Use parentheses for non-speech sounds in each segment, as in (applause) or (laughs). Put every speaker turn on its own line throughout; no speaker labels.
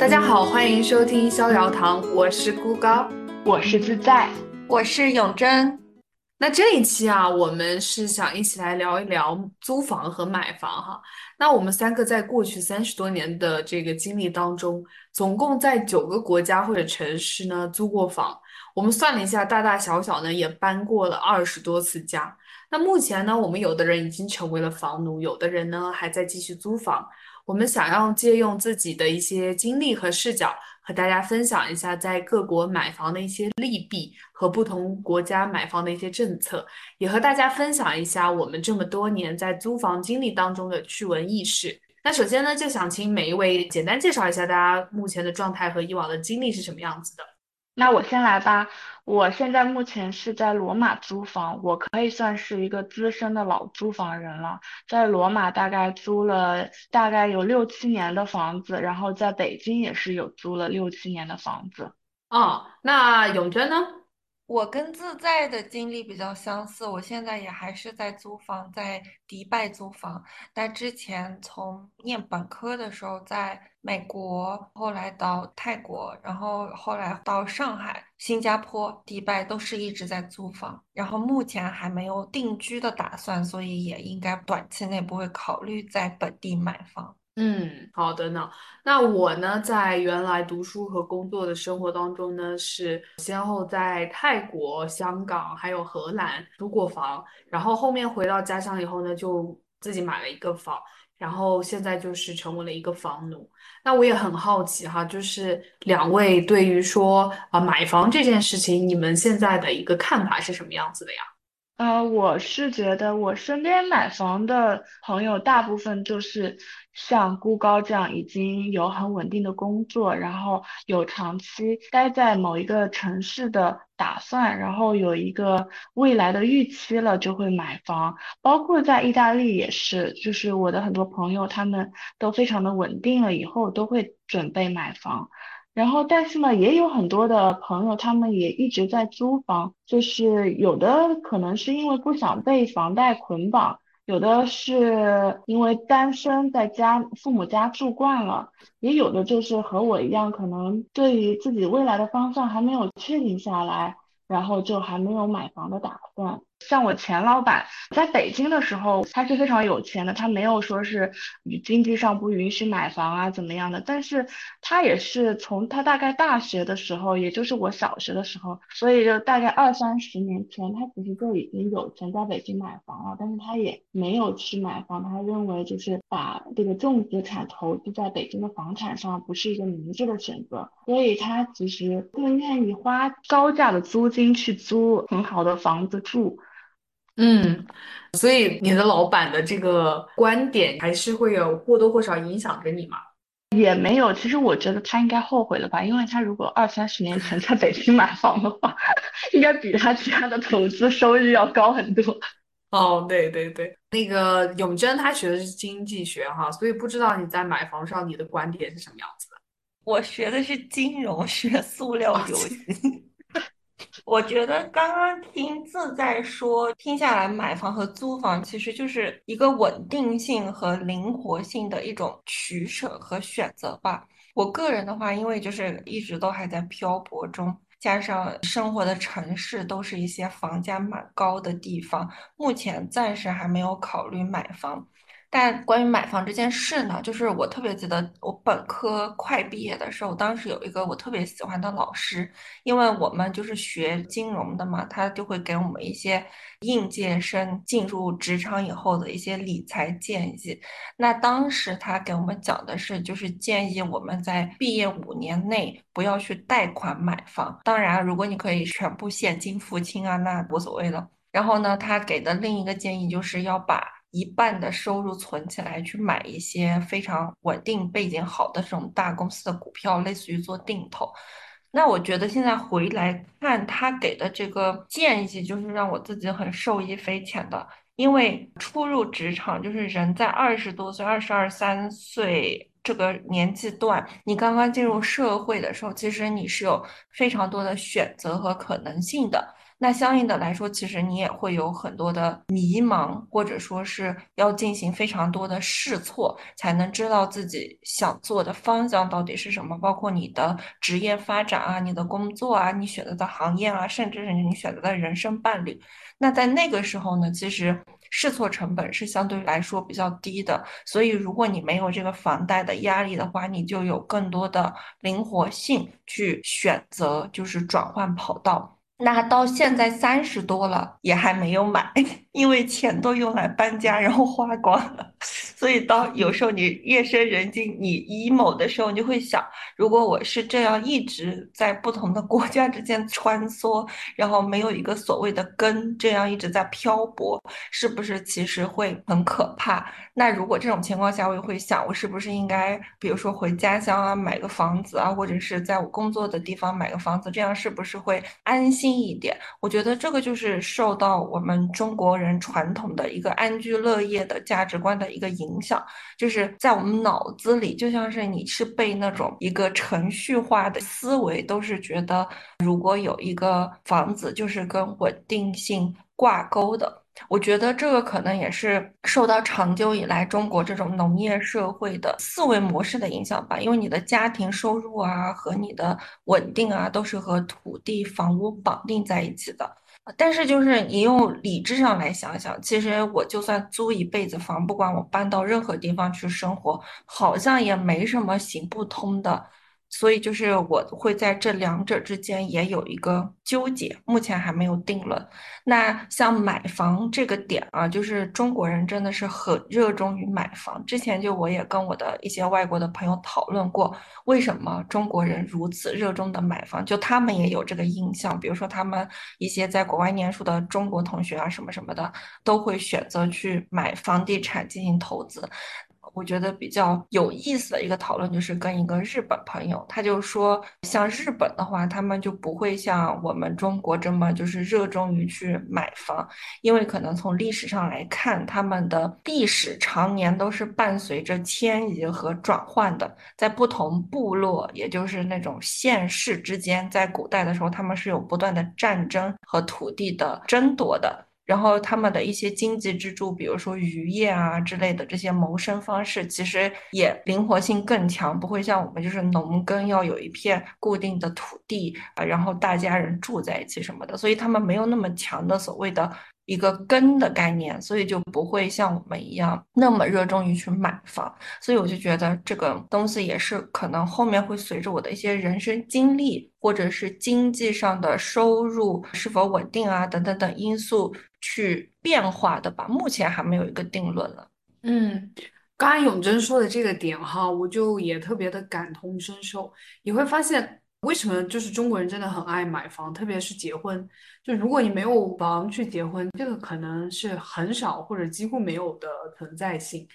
大家好，欢迎收听逍遥堂，我是孤高，
我是自在，
我是永贞。
那这一期啊，我们是想一起来聊一聊租房和买房哈。那我们三个在过去三十多年的这个经历当中，总共在九个国家或者城市呢租过房。我们算了一下，大大小小呢也搬过了二十多次家。那目前呢，我们有的人已经成为了房奴，有的人呢还在继续租房。我们想要借用自己的一些经历和视角，和大家分享一下在各国买房的一些利弊和不同国家买房的一些政策，也和大家分享一下我们这么多年在租房经历当中的趣闻轶事。那首先呢，就想请每一位简单介绍一下大家目前的状态和以往的经历是什么样子的。
那我先来吧。我现在目前是在罗马租房，我可以算是一个资深的老租房人了。在罗马大概租了大概有六七年的房子，然后在北京也是有租了六七年的房子。
哦，那永娟呢？
我跟自在的经历比较相似，我现在也还是在租房，在迪拜租房。但之前从念本科的时候在美国，后来到泰国，然后后来到上海、新加坡、迪拜，都是一直在租房。然后目前还没有定居的打算，所以也应该短期内不会考虑在本地买房。
嗯，好的呢。那我呢，在原来读书和工作的生活当中呢，是先后在泰国、香港还有荷兰租过房，然后后面回到家乡以后呢，就自己买了一个房，然后现在就是成为了一个房奴。那我也很好奇哈，就是两位对于说啊买房这件事情，你们现在的一个看法是什么样子的呀？
呃，我是觉得我身边买房的朋友大部分就是像孤高这样已经有很稳定的工作，然后有长期待在某一个城市的打算，然后有一个未来的预期了，就会买房。包括在意大利也是，就是我的很多朋友他们都非常的稳定了，以后都会准备买房。然后，但是呢，也有很多的朋友，他们也一直在租房，就是有的可能是因为不想被房贷捆绑，有的是因为单身在家父母家住惯了，也有的就是和我一样，可能对于自己未来的方向还没有确定下来，然后就还没有买房的打算。像我前老板在北京的时候，他是非常有钱的，他没有说是经济上不允许买房啊怎么样的，但是他也是从他大概大学的时候，也就是我小学的时候，所以就大概二三十年前，他其实就已经有钱在北京买房了，但是他也没有去买房，他认为就是把这个重资产投资在北京的房产上不是一个明智的选择，所以他其实更愿意花高价的租金去租很好的房子住。
嗯，所以你的老板的这个观点还是会有或多或少影响着你吗？
也没有，其实我觉得他应该后悔了吧，因为他如果二三十年前在北京买房的话，(laughs) 应该比他其他的投资收益要高很多。
哦，对对对，那个永贞他学的是经济学哈，所以不知道你在买房上你的观点是什么样子的。
我学的是金融学，塑料游戏。我觉得刚刚听自在说，听下来买房和租房其实就是一个稳定性和灵活性的一种取舍和选择吧。我个人的话，因为就是一直都还在漂泊中，加上生活的城市都是一些房价蛮高的地方，目前暂时还没有考虑买房。但关于买房这件事呢，就是我特别记得我本科快毕业的时候，当时有一个我特别喜欢的老师，因为我们就是学金融的嘛，他就会给我们一些应届生进入职场以后的一些理财建议。那当时他给我们讲的是，就是建议我们在毕业五年内不要去贷款买房，当然如果你可以全部现金付清啊，那无所谓了。然后呢，他给的另一个建议就是要把。一半的收入存起来，去买一些非常稳定、背景好的这种大公司的股票，类似于做定投。那我觉得现在回来看他给的这个建议，就是让我自己很受益匪浅的。因为初入职场，就是人在二十多岁、二十二三岁这个年纪段，你刚刚进入社会的时候，其实你是有非常多的选择和可能性的。那相应的来说，其实你也会有很多的迷茫，或者说是要进行非常多的试错，才能知道自己想做的方向到底是什么，包括你的职业发展啊、你的工作啊、你选择的行业啊，甚至是你选择的人生伴侣。那在那个时候呢，其实试错成本是相对来说比较低的，所以如果你没有这个房贷的压力的话，你就有更多的灵活性去选择，就是转换跑道。那到现在三十多了，也还没有买，(laughs) 因为钱都用来搬家，然后花光了。(laughs) 所以到有时候你夜深人静，你 emo 的时候，你就会想，如果我是这样一直在不同的国家之间穿梭，然后没有一个所谓的根，这样一直在漂泊，是不是其实会很可怕？那如果这种情况下，我也会想，我是不是应该，比如说回家乡啊，买个房子啊，或者是在我工作的地方买个房子，这样是不是会安心？一点，我觉得这个就是受到我们中国人传统的一个安居乐业的价值观的一个影响，就是在我们脑子里，就像是你是被那种一个程序化的思维，都是觉得如果有一个房子，就是跟稳定性挂钩的。我觉得这个可能也是受到长久以来中国这种农业社会的思维模式的影响吧，因为你的家庭收入啊和你的稳定啊都是和土地、房屋绑定在一起的。但是就是你用理智上来想想，其实我就算租一辈子房，不管我搬到任何地方去生活，好像也没什么行不通的。所以就是我会在这两者之间也有一个纠结，目前还没有定论。那像买房这个点啊，就是中国人真的是很热衷于买房。之前就我也跟我的一些外国的朋友讨论过，为什么中国人如此热衷的买房？就他们也有这个印象，比如说他们一些在国外念书的中国同学啊，什么什么的，都会选择去买房地产进行投资。我觉得比较有意思的一个讨论就是跟一个日本朋友，他就说，像日本的话，他们就不会像我们中国这么就是热衷于去买房，因为可能从历史上来看，他们的历史常年都是伴随着迁移和转换的，在不同部落，也就是那种县市之间，在古代的时候，他们是有不断的战争和土地的争夺的。然后他们的一些经济支柱，比如说渔业啊之类的这些谋生方式，其实也灵活性更强，不会像我们就是农耕要有一片固定的土地啊，然后大家人住在一起什么的，所以他们没有那么强的所谓的。一个根的概念，所以就不会像我们一样那么热衷于去买房。所以我就觉得这个东西也是可能后面会随着我的一些人生经历，或者是经济上的收入是否稳定啊等等等因素去变化的吧。目前还没有一个定论了。
嗯，刚才永贞说的这个点哈，我就也特别的感同身受。你会发现。为什么就是中国人真的很爱买房，特别是结婚？就如果你没有房去结婚，这个可能是很少或者几乎没有的存在性。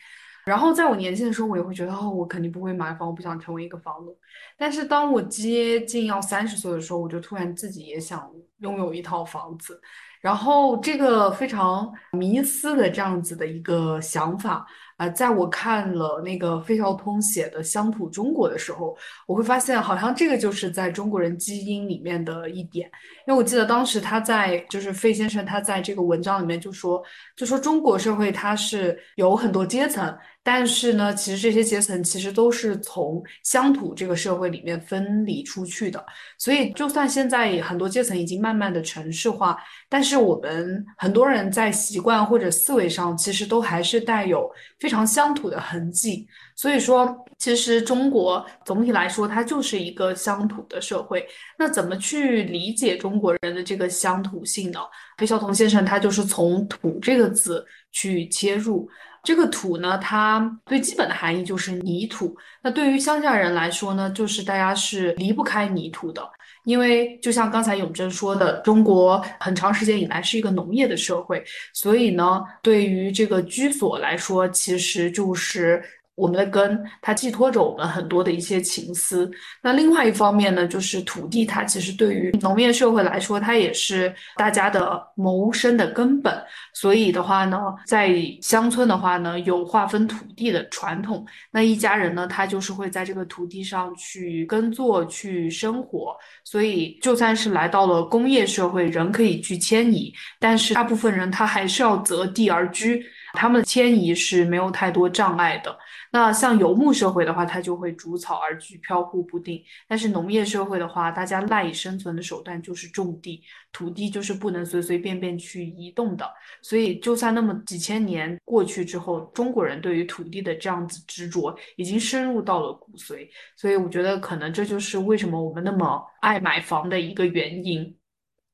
然后在我年轻的时候，我也会觉得哦，我肯定不会买房，我不想成为一个房奴。但是当我接近要三十岁的时候，我就突然自己也想拥有一套房子。然后这个非常迷思的这样子的一个想法。啊，在我看了那个费孝通写的《乡土中国》的时候，我会发现好像这个就是在中国人基因里面的一点。因为我记得当时他在，就是费先生他在这个文章里面就说，就说中国社会它是有很多阶层。但是呢，其实这些阶层其实都是从乡土这个社会里面分离出去的，所以就算现在很多阶层已经慢慢的城市化，但是我们很多人在习惯或者思维上，其实都还是带有非常乡土的痕迹。所以说，其实中国总体来说，它就是一个乡土的社会。那怎么去理解中国人的这个乡土性呢？费孝通先生他就是从“土”这个字去切入。这个土呢，它最基本的含义就是泥土。那对于乡下人来说呢，就是大家是离不开泥土的，因为就像刚才永贞说的，中国很长时间以来是一个农业的社会，所以呢，对于这个居所来说，其实就是我们的根，它寄托着我们很多的一些情思。那另外一方面呢，就是土地，它其实对于农业社会来说，它也是大家的谋生的根本。所以的话呢，在乡村的话呢，有划分土地的传统。那一家人呢，他就是会在这个土地上去耕作、去生活。所以，就算是来到了工业社会，人可以去迁移，但是大部分人他还是要择地而居，他们的迁移是没有太多障碍的。那像游牧社会的话，它就会逐草而居，飘忽不定。但是农业社会的话，大家赖以生存的手段就是种地，土地就是不能随随便便去移动的。所以，就算那么几千年过去之后，中国人对于土地的这样子执着，已经深入到了骨髓。所以，我觉得可能这就是为什么我们那么爱买房的一个原因。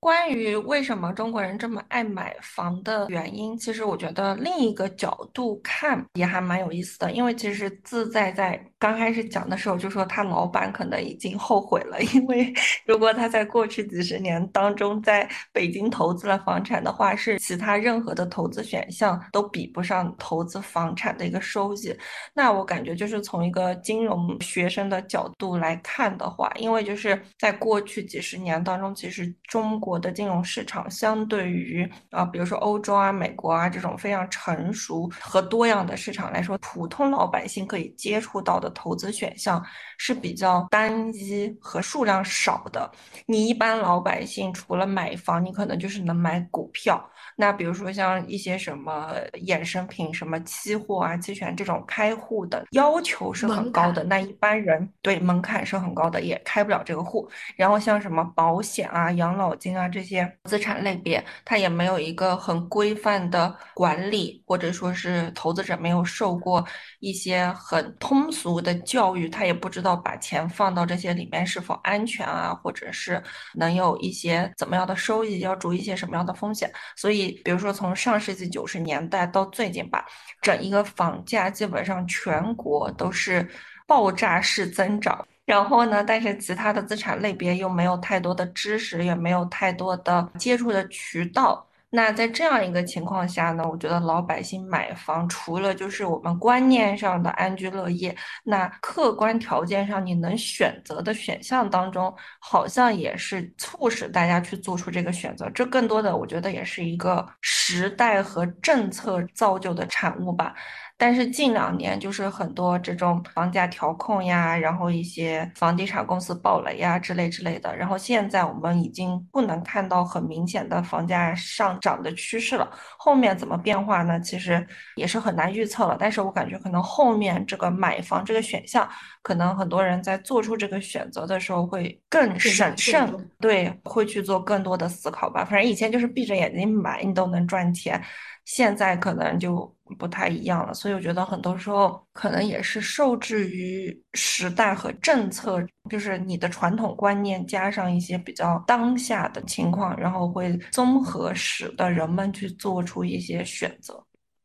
关于为什么中国人这么爱买房的原因，其实我觉得另一个角度看也还蛮有意思的。因为其实自在在刚开始讲的时候就说他老板可能已经后悔了，(laughs) 因为如果他在过去几十年当中在北京投资了房产的话，是其他任何的投资选项都比不上投资房产的一个收益。那我感觉就是从一个金融学生的角度来看的话，因为就是在过去几十年当中，其实中国。的金融市场相对于啊，比如说欧洲啊、美国啊这种非常成熟和多样的市场来说，普通老百姓可以接触到的投资选项是比较单一和数量少的。你一般老百姓除了买房，你可能就是能买股票。那比如说像一些什么衍生品、什么期货啊、期权这种开户的要求是很高的，那一般人对门槛是很高的，也开不了这个户。然后像什么保险啊、养老金啊。啊，这些资产类别，它也没有一个很规范的管理，或者说是投资者没有受过一些很通俗的教育，他也不知道把钱放到这些里面是否安全啊，或者是能有一些怎么样的收益，要注意一些什么样的风险。所以，比如说从上世纪九十年代到最近吧，整一个房价基本上全国都是爆炸式增长。然后呢？但是其他的资产类别又没有太多的知识，也没有太多的接触的渠道。那在这样一个情况下呢，我觉得老百姓买房，除了就是我们观念上的安居乐业，那客观条件上你能选择的选项当中，好像也是促使大家去做出这个选择。这更多的，我觉得也是一个时代和政策造就的产物吧。但是近两年就是很多这种房价调控呀，然后一些房地产公司暴雷呀之类之类的，然后现在我们已经不能看到很明显的房价上涨的趋势了。后面怎么变化呢？其实也是很难预测了。但是我感觉可能后面这个买房这个选项，可能很多人在做出这个选择的时候会更审慎，对，会去做更多的思考吧。反正以前就是闭着眼睛买，你都能赚钱。现在可能就不太一样了，所以我觉得很多时候可能也是受制于时代和政策，就是你的传统观念加上一些比较当下的情况，然后会综合使得人们去做出一些选择。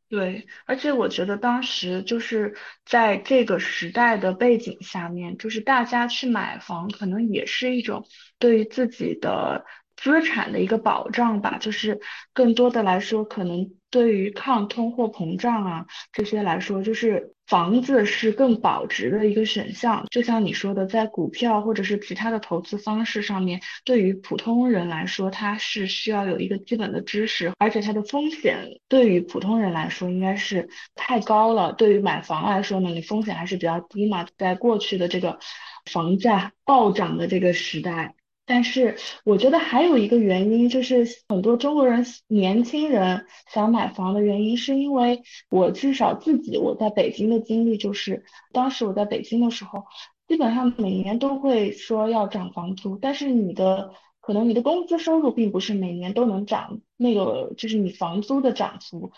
对，而且我觉得当时就是在这个时代的背景下面，就是大家去买房，可能也是一种对于自己的资产的一个保障吧，就是更多的来说，可能。对于抗通货膨胀啊这些来说，就是房子是更保值的一个选项。就像你说的，在股票或者是其他的投资方式上面，对于普通人来说，它是需要有一个基本的知识，而且它的风险对于普通人来说应该是太高了。对于买房来说呢，你风险还是比较低嘛。在过去的这个房价暴涨的这个时代。但是我觉得还有一个原因，就是很多中国人年轻人想买房的原因，是因为我至少自己我在北京的经历就是，当时我在北京的时候，基本上每年都会说要涨房租，但是你的可能你的工资收入并不是每年都能涨，那个就是你房租的涨幅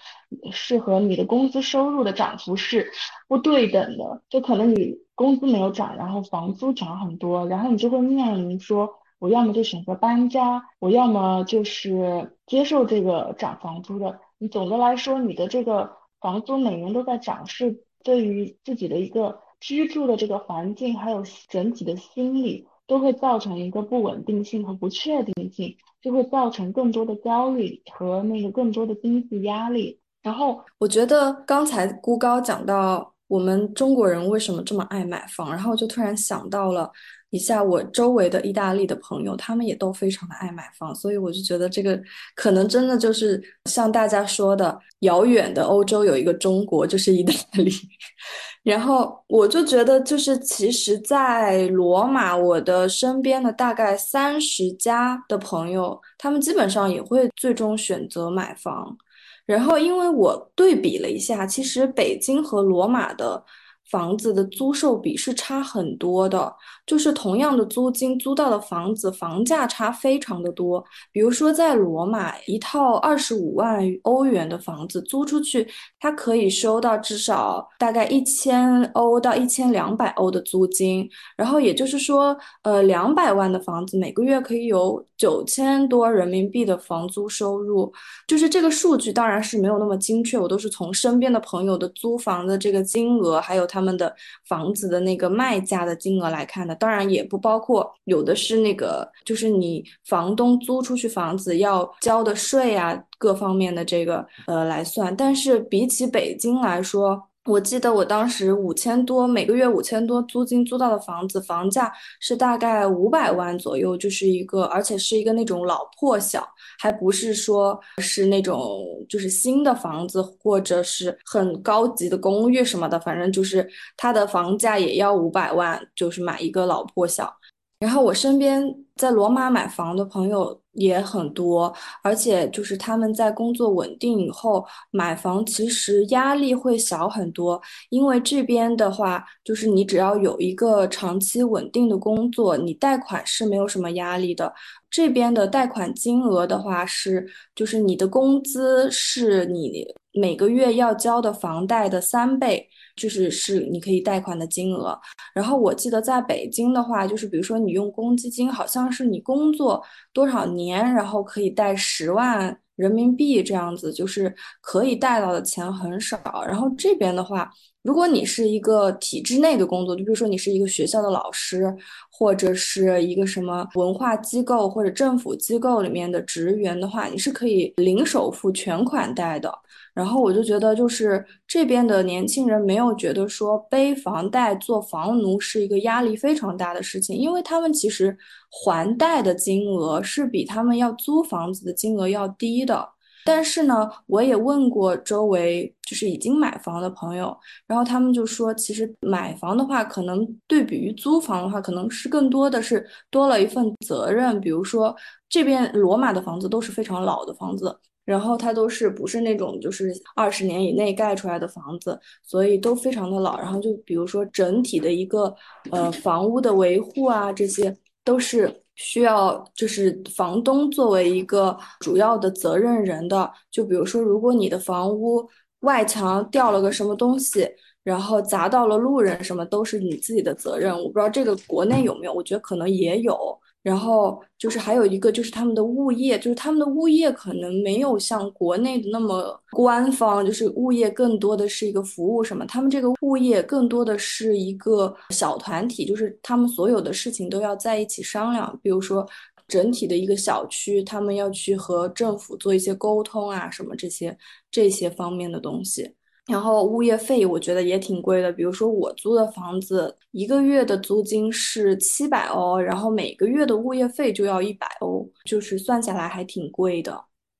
是和你的工资收入的涨幅是不对等的，就可能你工资没有涨，然后房租涨很多，然后你就会面临说。我要么就选择搬家，我要么就是接受这个涨房租的。你总的来说，你的这个房租每年都在涨，是对于自己的一个居住的这个环境，还有整体的心理，都会造成一个不稳定性和不确定性，就会造成更多的焦虑和那个更多的经济压力。然后
我觉得刚才孤高讲到。我们中国人为什么这么爱买房，然后就突然想到了一下我周围的意大利的朋友，他们也都非常的爱买房，所以我就觉得这个可能真的就是像大家说的，遥远的欧洲有一个中国，就是意大利。(laughs) 然后我就觉得，就是其实，在罗马，我的身边的大概三十家的朋友，他们基本上也会最终选择买房。然后，因为我对比了一下，其实北京和罗马的。房子的租售比是差很多的，就是同样的租金租到的房子，房价差非常的多。比如说在罗马，一套二十五万欧元的房子租出去，它可以收到至少大概一千欧到一千两百欧的租金。然后也就是说，呃，两百万的房子每个月可以有九千多人民币的房租收入。就是这个数据当然是没有那么精确，我都是从身边的朋友的租房的这个金额，还有他。他们的房子的那个卖价的金额来看的，当然也不包括有的是那个，就是你房东租出去房子要交的税啊，各方面的这个呃来算。但是比起北京来说，我记得我当时五千多每个月五千多租金租到的房子，房价是大概五百万左右，就是一个，而且是一个那种老破小，还不是说是那种就是新的房子，或者是很高级的公寓什么的，反正就是它的房价也要五百万，就是买一个老破小。然后我身边在罗马买房的朋友也很多，而且就是他们在工作稳定以后买房，其实压力会小很多。因为这边的话，就是你只要有一个长期稳定的工作，你贷款是没有什么压力的。这边的贷款金额的话是，就是你的工资是你每个月要交的房贷的三倍。就是是你可以贷款的金额，然后我记得在北京的话，就是比如说你用公积金，好像是你工作多少年，然后可以贷十万人民币这样子，就是可以贷到的钱很少。然后这边的话，如果你是一个体制内的工作，就比如说你是一个学校的老师，或者是一个什么文化机构或者政府机构里面的职员的话，你是可以零首付全款贷的。然后我就觉得，就是这边的年轻人没有觉得说背房贷做房奴是一个压力非常大的事情，因为他们其实还贷的金额是比他们要租房子的金额要低的。但是呢，我也问过周围就是已经买房的朋友，然后他们就说，其实买房的话，可能对比于租房的话，可能是更多的是多了一份责任。比如说这边罗马的房子都是非常老的房子。然后它都是不是那种就是二十年以内盖出来的房子，所以都非常的老。然后就比如说整体的一个呃房屋的维护啊，这些都是需要就是房东作为一个主要的责任人的。就比如说，如果你的房屋外墙掉了个什么东西，然后砸到了路人，什么都是你自己的责任。我不知道这个国内有没有，我觉得可能也有。然后就是还有一个，就是他们的物业，就是他们的物业可能没有像国内的那么官方，就是物业更多的是一个服务什么，他们这个物业更多的是一个小团体，就是他们所有的事情都要在一起商量，比如说整体的一个小区，他们要去和政府做一些沟通啊，什么这些这些方面的东西。然后物业费我觉得也挺贵的，比如说我租的房子一个月的租金是七百欧，然后每个月的物业费就要一百欧，就是算下来还挺贵的。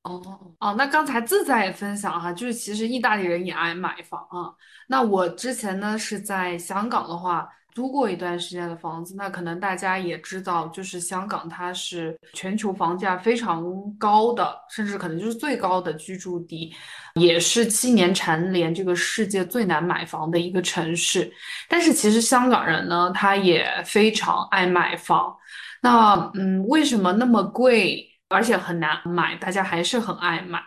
哦哦，那刚才自在也分享哈，就是其实意大利人也爱买房啊。那我之前呢是在香港的话。租过一段时间的房子，那可能大家也知道，就是香港它是全球房价非常高的，甚至可能就是最高的居住地，也是七年蝉联这个世界最难买房的一个城市。但是其实香港人呢，他也非常爱买房。那嗯，为什么那么贵，而且很难买，大家还是很爱买？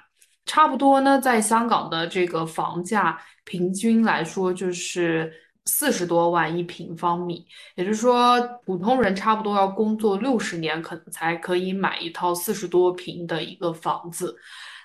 差不多呢，在香港的这个房价平均来说就是。四十多万一平方米，也就是说，普通人差不多要工作六十年，可能才可以买一套四十多平的一个房子。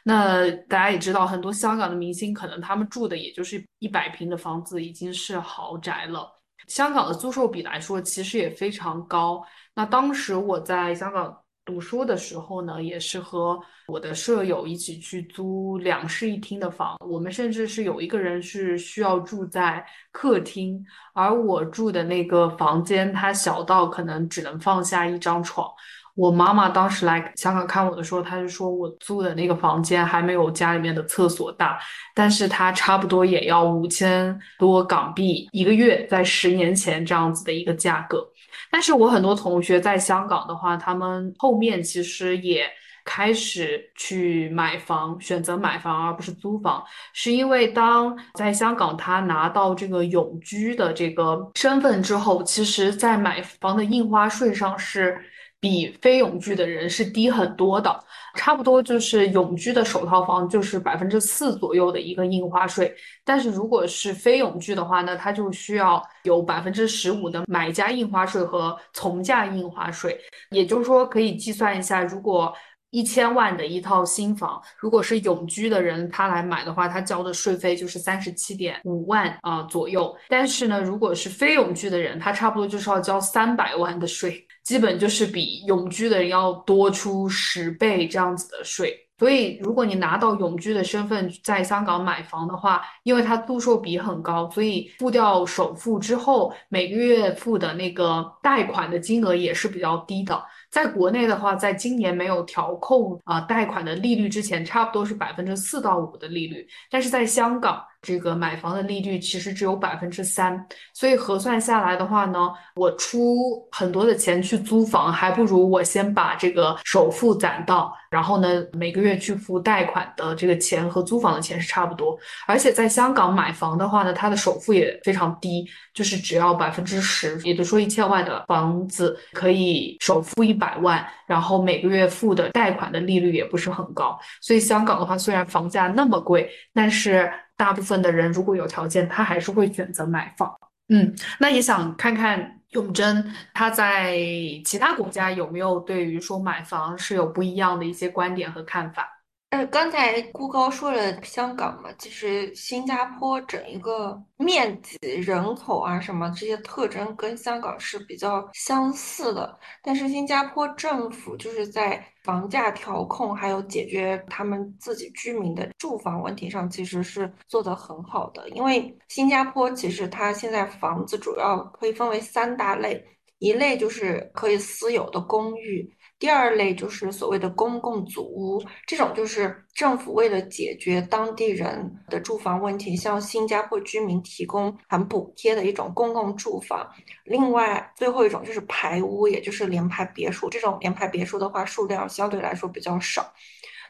那大家也知道，很多香港的明星，可能他们住的也就是一百平的房子，已经是豪宅了。香港的租售比来说，其实也非常高。那当时我在香港读书的时候呢，也是和我的舍友一起去租两室一厅的房。我们甚至是有一个人是需要住在客厅，而我住的那个房间，它小到可能只能放下一张床。我妈妈当时来香港看我的时候，她就说我租的那个房间还没有家里面的厕所大，但是它差不多也要五千多港币一个月，在十年前这样子的一个价格。但是我很多同学在香港的话，他们后面其实也开始去买房，选择买房而不是租房，是因为当在香港他拿到这个永居的这个身份之后，其实在买房的印花税上是比非永居的人是低很多的。差不多就是永居的首套房就是百分之四左右的一个印花税，但是如果是非永居的话呢，它就需要有百分之十五的买家印花税和从价印花税。也就是说，可以计算一下，如果一千万的一套新房，如果是永居的人他来买的话，他交的税费就是三十七点五万啊左右。但是呢，如果是非永居的人，他差不多就是要交三百万的税。基本就是比永居的人要多出十倍这样子的税，所以如果你拿到永居的身份在香港买房的话，因为它度售比很高，所以付掉首付之后，每个月付的那个贷款的金额也是比较低的。在国内的话，在今年没有调控啊贷款的利率之前，差不多是百分之四到五的利率，但是在香港。这个买房的利率其实只有百分之三，所以核算下来的话呢，我出很多的钱去租房，还不如我先把这个首付攒到，然后呢每个月去付贷款的这个钱和租房的钱是差不多。而且在香港买房的话呢，它的首付也非常低，就是只要百分之十，也就是说一千万的房子可以首付一百万，然后每个月付的贷款的利率也不是很高。所以香港的话，虽然房价那么贵，但是。大部分的人如果有条件，他还是会选择买房。嗯，那也想看看永贞他在其他国家有没有对于说买房是有不一样的一些观点和看法。
呃，刚才顾高说了香港嘛，其实新加坡整一个面积、人口啊什么这些特征跟香港是比较相似的，但是新加坡政府就是在房价调控还有解决他们自己居民的住房问题上，其实是做得很好的。因为新加坡其实它现在房子主要可以分为三大类，一类就是可以私有的公寓。第二类就是所谓的公共组屋，这种就是政府为了解决当地人的住房问题，向新加坡居民提供很补贴的一种公共住房。另外，最后一种就是排屋，也就是联排别墅。这种联排别墅的话，数量相对来说比较少。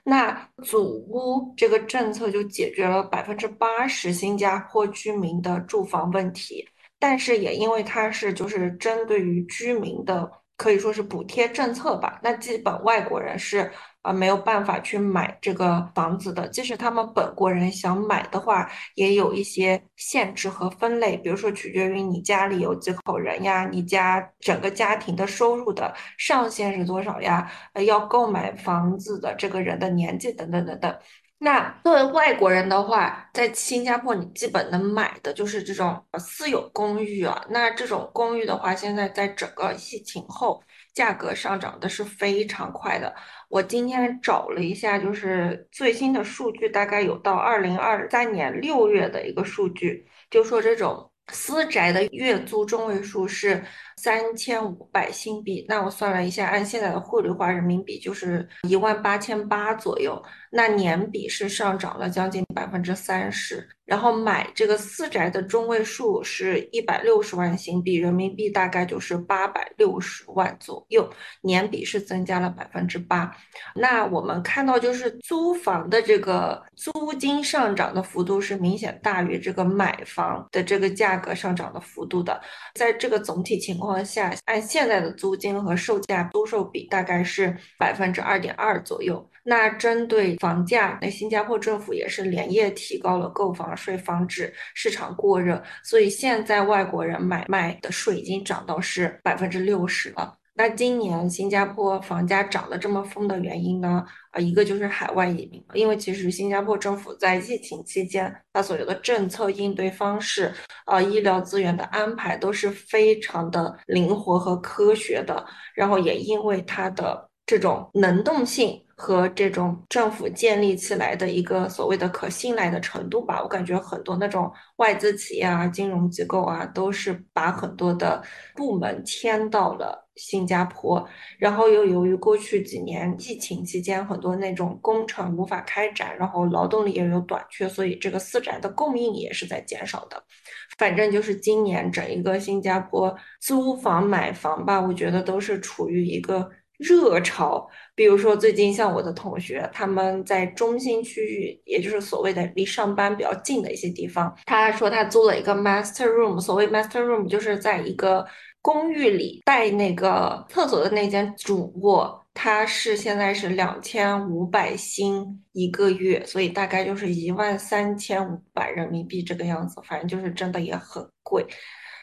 那组屋这个政策就解决了百分之八十新加坡居民的住房问题，但是也因为它是就是针对于居民的。可以说是补贴政策吧。那基本外国人是啊没有办法去买这个房子的。即使他们本国人想买的话，也有一些限制和分类，比如说取决于你家里有几口人呀，你家整个家庭的收入的上限是多少呀？呃，要购买房子的这个人的年纪等等等等。那作为外国人的话，在新加坡你基本能买的就是这种私有公寓啊。那这种公寓的话，现在在整个疫情后，价格上涨的是非常快的。我今天找了一下，就是最新的数据，大概有到二零二三年六月的一个数据，就说这种私宅的月租中位数是。三千五百新币，那我算了一下，按现在的汇率换人民币就是一万八千八左右，那年比是上涨了将近百分之三十。然后买这个私宅的中位数是一百六十万新币，人民币大概就是八百六十万左右，年比是增加了百分之八。那我们看到就是租房的这个租金上涨的幅度是明显大于这个买房的这个价格上涨的幅度的，在这个总体情况。况下，按现在的租金和售价租售比大概是百分之二点二左右。那针对房价，那新加坡政府也是连夜提高了购房税，防止市场过热。所以现在外国人买卖的税已经涨到是百分之六十了。那今年新加坡房价涨得这么疯的原因呢？啊，一个就是海外移民，因为其实新加坡政府在疫情期间，它所有的政策应对方式，啊，医疗资源的安排都是非常的灵活和科学的。然后也因为它的这种能动性和这种政府建立起来的一个所谓的可信赖的程度吧。我感觉很多那种外资企业啊、金融机构啊，都是把很多的部门迁到了新加坡，然后又由于过去几年疫情期间很多那种工程无法开展，然后劳动力也有短缺，所以这个私宅的供应也是在减少的。反正就是今年整一个新加坡租房买房吧，我觉得都是处于一个热潮。比如说最近像我的同学，他们在中心区域，也就是所谓的离上班比较近的一些地方，他说他租了一个 master room。所谓 master room，就是在一个公寓里带那个厕所的那间主卧。它是现在是两千五百新一个月，所以大概就是一万三千五百人民币这个样子，反正就是真的也很贵。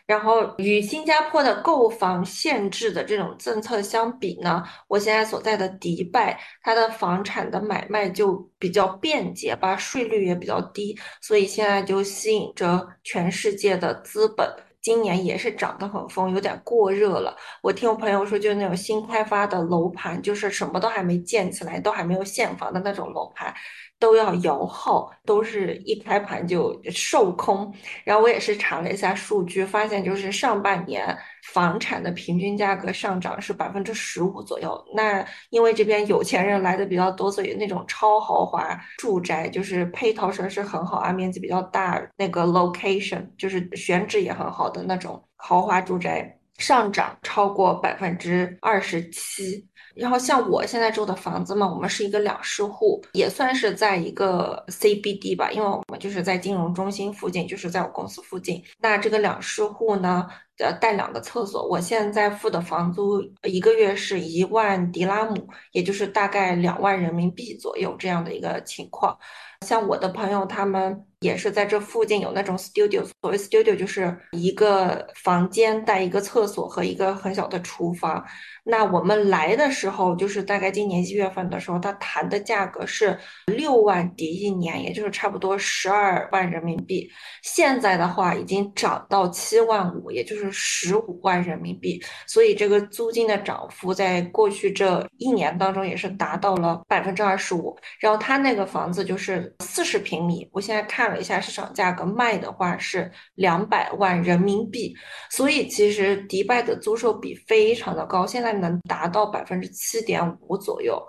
然后与新加坡的购房限制的这种政策相比呢，我现在所在的迪拜，它的房产的买卖就比较便捷吧，税率也比较低，所以现在就吸引着全世界的资本。今年也是涨得很疯，有点过热了。我听我朋友说，就是那种新开发的楼盘，就是什么都还没建起来，都还没有现房的那种楼盘。都要摇号，都是一开盘就售空。然后我也是查了一下数据，发现就是上半年房产的平均价格上涨是百分之十五左右。那因为这边有钱人来的比较多，所以那种超豪华住宅就是配套设施很好啊，面积比较大，那个 location 就是选址也很好的那种豪华住宅上涨超过百分之二十七。然后像我现在住的房子嘛，我们是一个两室户，也算是在一个 CBD 吧，因为我们就是在金融中心附近，就是在我公司附近。那这个两室户呢，呃，带两个厕所，我现在付的房租一个月是一万迪拉姆，也就是大概两万人民币左右这样的一个情况。像我的朋友他们也是在这附近有那种 studio，所谓 studio 就是一个房间带一个厕所和一个很小的厨房。那我们来的时候，就是大概今年一月份的时候，他谈的价格是六万迪一年，也就是差不多十二万人民币。现在的话，已经涨到七万五，也就是十五万人民币。所以这个租金的涨幅，在过去这一年当中，也是达到了百分之二十五。然后他那个房子就是四十平米，我现在看了一下市场价格，卖的话是两百万人民币。所以其实迪拜的租售比非常的高，现在。能达到百分之七点五左右，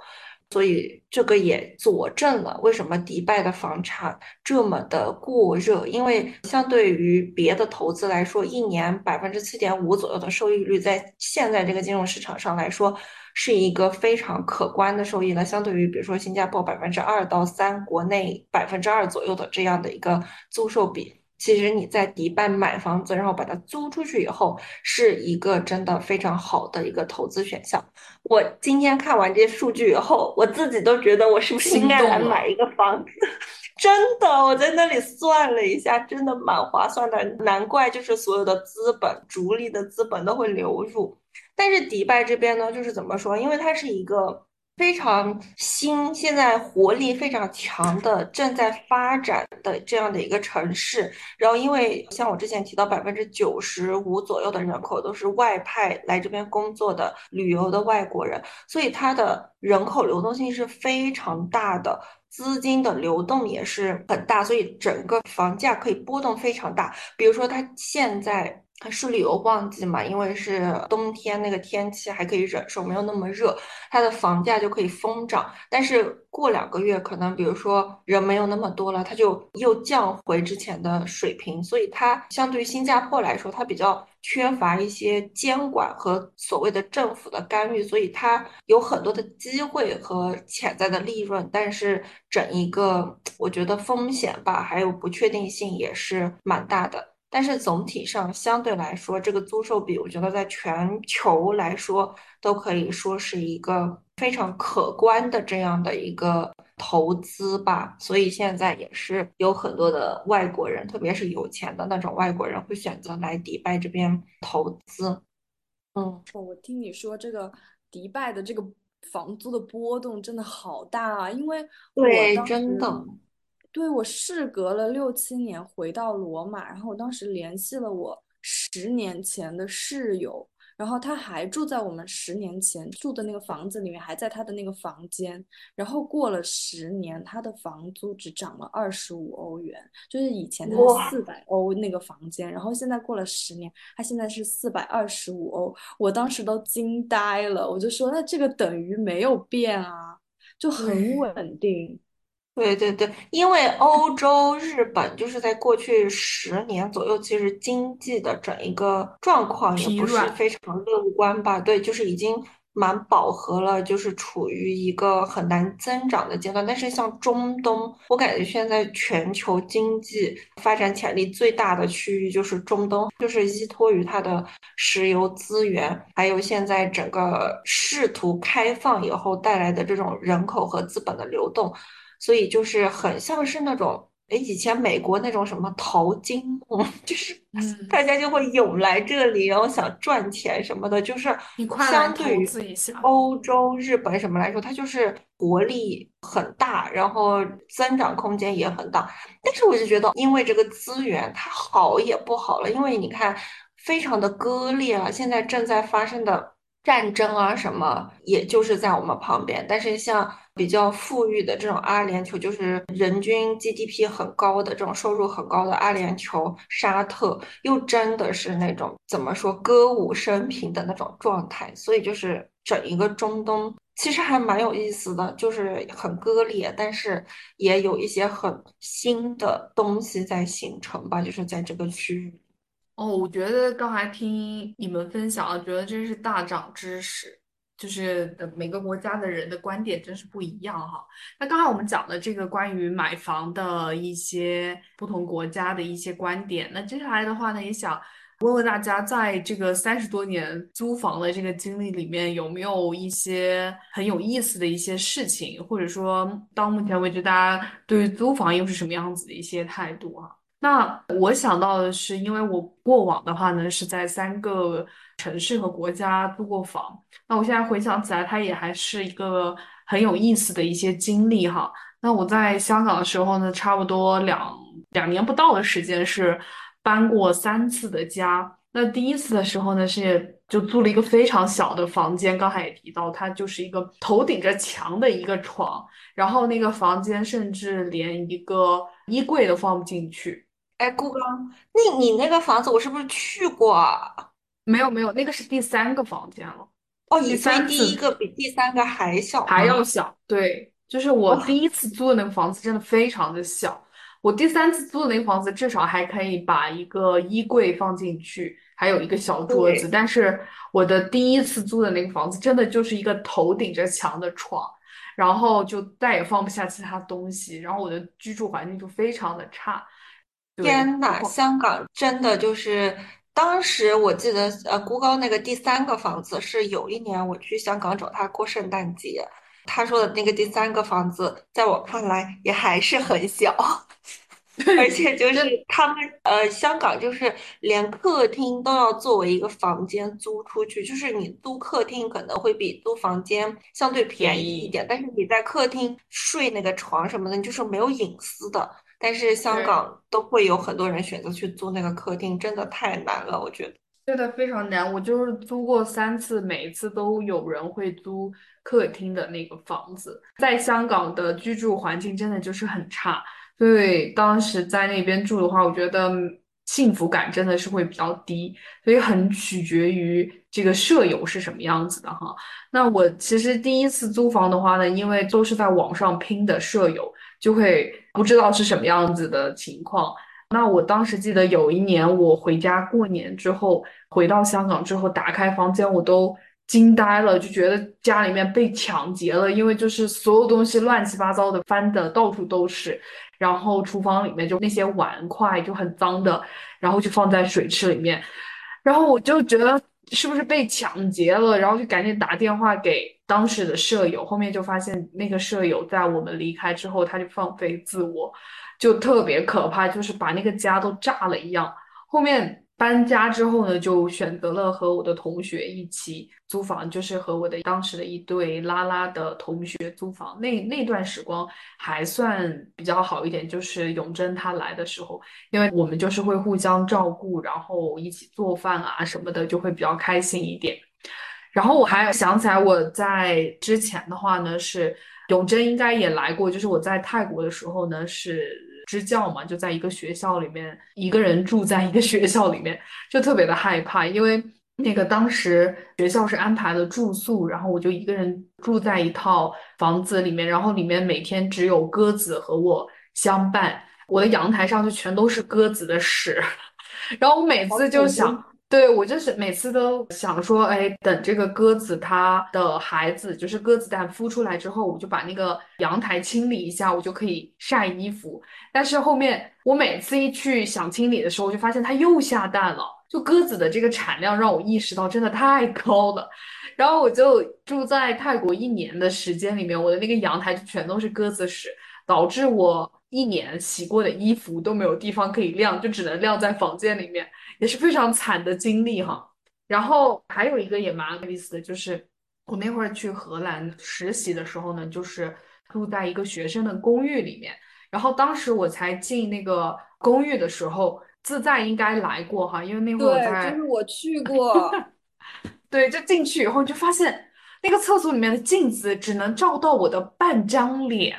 所以这个也佐证了为什么迪拜的房产这么的过热。因为相对于别的投资来说，一年百分之七点五左右的收益率，在现在这个金融市场上来说，是一个非常可观的收益了。相对于比如说新加坡百分之二到三，国内百分之二左右的这样的一个租售比。其实你在迪拜买房子，然后把它租出去以后，是一个真的非常好的一个投资选项。我今天看完这些数据以后，我自己都觉得我是不是应该来买一个房子？(laughs) 真的，我在那里算了一下，真的蛮划算的。难怪就是所有的资本、逐利的资本都会流入。但是迪拜这边呢，就是怎么说？因为它是一个。非常新，现在活力非常强的，正在发展的这样的一个城市。然后，因为像我之前提到，百分之九十五左右的人口都是外派来这边工作的旅游的外国人，所以它的人口流动性是非常大的，资金的流动也是很大，所以整个房价可以波动非常大。比如说，它现在。它是旅游旺季嘛，因为是冬天，那个天气还可以忍受，没有那么热，它的房价就可以疯涨。但是过两个月，可能比如说人没有那么多了，它就又降回之前的水平。所以它相对于新加坡来说，它比较缺乏一些监管和所谓的政府的干预，所以它有很多的机会和潜在的利润。但是整一个，我觉得风险吧，还有不确定性也是蛮大的。但是总体上相对来说，这个租售比，我觉得在全球来说都可以说是一个非常可观的这样的一个投资吧。所以现在也是有很多的外国人，特别是有钱的那种外国人，会选择来迪拜这边投资。
嗯，我听你说这个迪拜的这个房租的波动真的好大啊，因为
对，真的。
对，我事隔了六七年回到罗马，然后我当时联系了我十年前的室友，然后他还住在我们十年前住的那个房子里面，还在他的那个房间。然后过了十年，他的房租只涨了二十五欧元，就是以前他四百欧那个房间，然后现在过了十年，他现在是四百二十五欧。我当时都惊呆了，我就说那这个等于没有变啊，就很稳定。
对对对，因为欧洲、日本就是在过去十年左右，其实经济的整一个状况也不是非常乐观吧？对，就是已经蛮饱和了，就是处于一个很难增长的阶段。但是像中东，我感觉现在全球经济发展潜力最大的区域就是中东，就是依托于它的石油资源，还有现在整个试图开放以后带来的这种人口和资本的流动。所以就是很像是那种，哎，以前美国那种什么淘金梦，(laughs) 就是大家就会涌来这里，然后想赚钱什么的，就是相对于欧洲、日本什么来说，它就是活力很大，然后增长空间也很大。但是我就觉得，因为这个资源它好也不好了，因为你看，非常的割裂啊，现在正在发生的战争啊什么，也就是在我们旁边，但是像。比较富裕的这种阿联酋，就是人均 GDP 很高的这种收入很高的阿联酋、沙特，又真的是那种怎么说歌舞升平的那种状态。所以就是整一个中东其实还蛮有意思的，就是很割裂，但是也有一些很新的东西在形成吧，就是在这个区域。
哦，我觉得刚才听你们分享，觉得真是大涨知识。就是每个国家的人的观点真是不一样哈。那刚才我们讲的这个关于买房的一些不同国家的一些观点，那接下来的话呢，也想问问大家，在这个三十多年租房的这个经历里面，有没有一些很有意思的一些事情，或者说到目前为止，大家对于租房又是什么样子的一些态度啊？那我想到的是，因为我过往的话呢，是在三个城市和国家租过房。那我现在回想起来，它也还是一个很有意思的一些经历哈。那我在香港的时候呢，差不多两两年不到的时间是搬过三次的家。那第一次的时候呢，是就租了一个非常小的房间，刚才也提到，它就是一个头顶着墙的一个床，然后那个房间甚至连一个衣柜都放不进去。
哎，顾哥，那你那个房子我是不是去过啊？
没有没有，那个是第三个房间了。
哦，以前第一个比第三个还小，
还要小。对，就是我第一次租的那个房子真的非常的小。我第三次租的那个房子至少还可以把一个衣柜放进去，还有一个小桌子。但是我的第一次租的那个房子真的就是一个头顶着墙的床，然后就再也放不下其他东西，然后我的居住环境就非常的差。
天呐，香港真的就是。当时我记得，呃，孤高那个第三个房子是有一年我去香港找他过圣诞节，他说的那个第三个房子，在我看来也还是很小，而且就是他们，呃，香港就是连客厅都要作为一个房间租出去，就是你租客厅可能会比租房间相对便宜一点，但是你在客厅睡那个床什么的，你就是没有隐私的。但是香港都会有很多人选择去租那个客厅，真的太难了，我觉得。
真的非常难，我就是租过三次，每一次都有人会租客厅的那个房子。在香港的居住环境真的就是很差，所以当时在那边住的话，我觉得幸福感真的是会比较低，所以很取决于这个舍友是什么样子的哈。那我其实第一次租房的话呢，因为都是在网上拼的舍友。就会不知道是什么样子的情况。那我当时记得有一年我回家过年之后，回到香港之后，打开房间我都惊呆了，就觉得家里面被抢劫了，因为就是所有东西乱七八糟的翻的到处都是，然后厨房里面就那些碗筷就很脏的，然后就放在水池里面，然后我就觉得是不是被抢劫了，然后就赶紧打电话给。当时的舍友后面就发现，那个舍友在我们离开之后，他就放飞自我，就特别可怕，就是把那个家都炸了一样。后面搬家之后呢，就选择了和我的同学一起租房，就是和我的当时的一对拉拉的同学租房。那那段时光还算比较好一点，就是永贞她来的时候，因为我们就是会互相照顾，然后一起做饭啊什么的，就会比较开心一点。然后我还想起来，我在之前的话呢，是永贞应该也来过，就是我在泰国的时候呢是。支教嘛，就在一个学校里面，一个人住在一个学校里面，就特别的害怕，因为那个当时学校是安排了住宿，然后我就一个人住在一套房子里面，然后里面每天只有鸽子和我相伴，我的阳台上就全都是鸽子的屎，(laughs) 然后我每次就想。对我就是每次都想说，哎，等这个鸽子它的孩子，就是鸽子蛋孵出来之后，我就把那个阳台清理一下，我就可以晒衣服。但是后面我每次一去想清理的时候，我就发现它又下蛋了。就鸽子的这个产量让我意识到真的太高了。然后我就住在泰国一年的时间里面，我的那个阳台就全都是鸽子屎，导致我一年洗过的衣服都没有地方可以晾，就只能晾在房间里面。也是非常惨的经历哈，然后还有一个也蛮有意思的，就是我那会儿去荷兰实习的时候呢，就是住在一个学生的公寓里面，然后当时我才进那个公寓的时候，自在应该来过哈，因为那会儿我在，
就是我去过，(laughs)
对，就进去以后就发现那个厕所里面的镜子只能照到我的半张脸，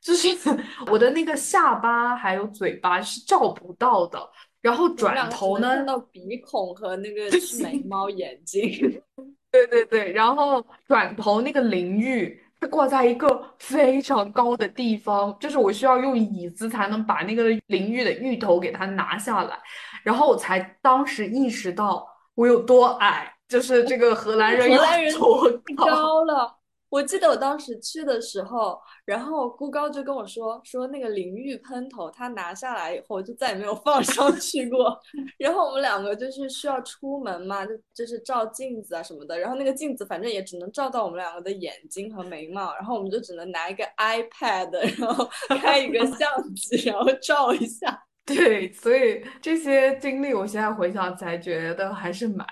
就是 (laughs) 我的那个下巴还有嘴巴是照不到的。然后转头呢，
看到鼻孔和那个眉 (laughs) 毛、眼睛。(laughs)
对对对，然后转头那个淋浴它挂在一个非常高的地方，就是我需要用椅子才能把那个淋浴的浴头给它拿下来，然后我才当时意识到我有多矮，就是这个荷兰人有多
高了。我记得我当时去的时候，然后孤高就跟我说说那个淋浴喷头，他拿下来以后就再也没有放 (laughs) 上去过。然后我们两个就是需要出门嘛，就就是照镜子啊什么的。然后那个镜子反正也只能照到我们两个的眼睛和眉毛，然后我们就只能拿一个 iPad，然后开一个相机，然后照一下。(laughs)
对，所以这些经历我现在回想起来，觉得还是蛮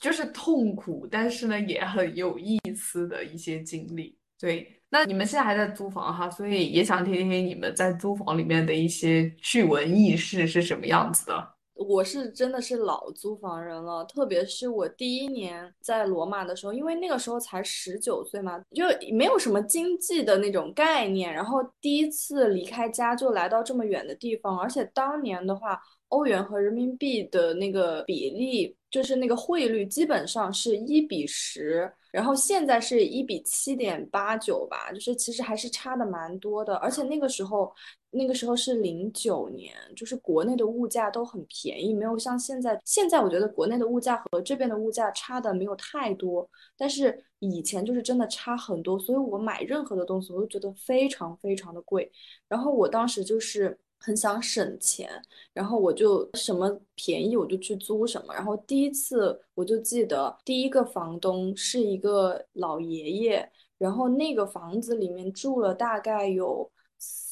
就是痛苦，但是呢也很有意思的一些经历。对，那你们现在还在租房哈，所以也想听听你们在租房里面的一些趣闻轶事是什么样子的。
我是真的是老租房人了，特别是我第一年在罗马的时候，因为那个时候才十九岁嘛，就没有什么经济的那种概念，然后第一次离开家就来到这么远的地方，而且当年的话，欧元和人民币的那个比例，就是那个汇率基本上是一比十。然后现在是一比七点八九吧，就是其实还是差的蛮多的，而且那个时候，那个时候是零九年，就是国内的物价都很便宜，没有像现在。现在我觉得国内的物价和这边的物价差的没有太多，但是以前就是真的差很多，所以我买任何的东西我都觉得非常非常的贵。然后我当时就是。很想省钱，然后我就什么便宜我就去租什么。然后第一次我就记得，第一个房东是一个老爷爷，然后那个房子里面住了大概有。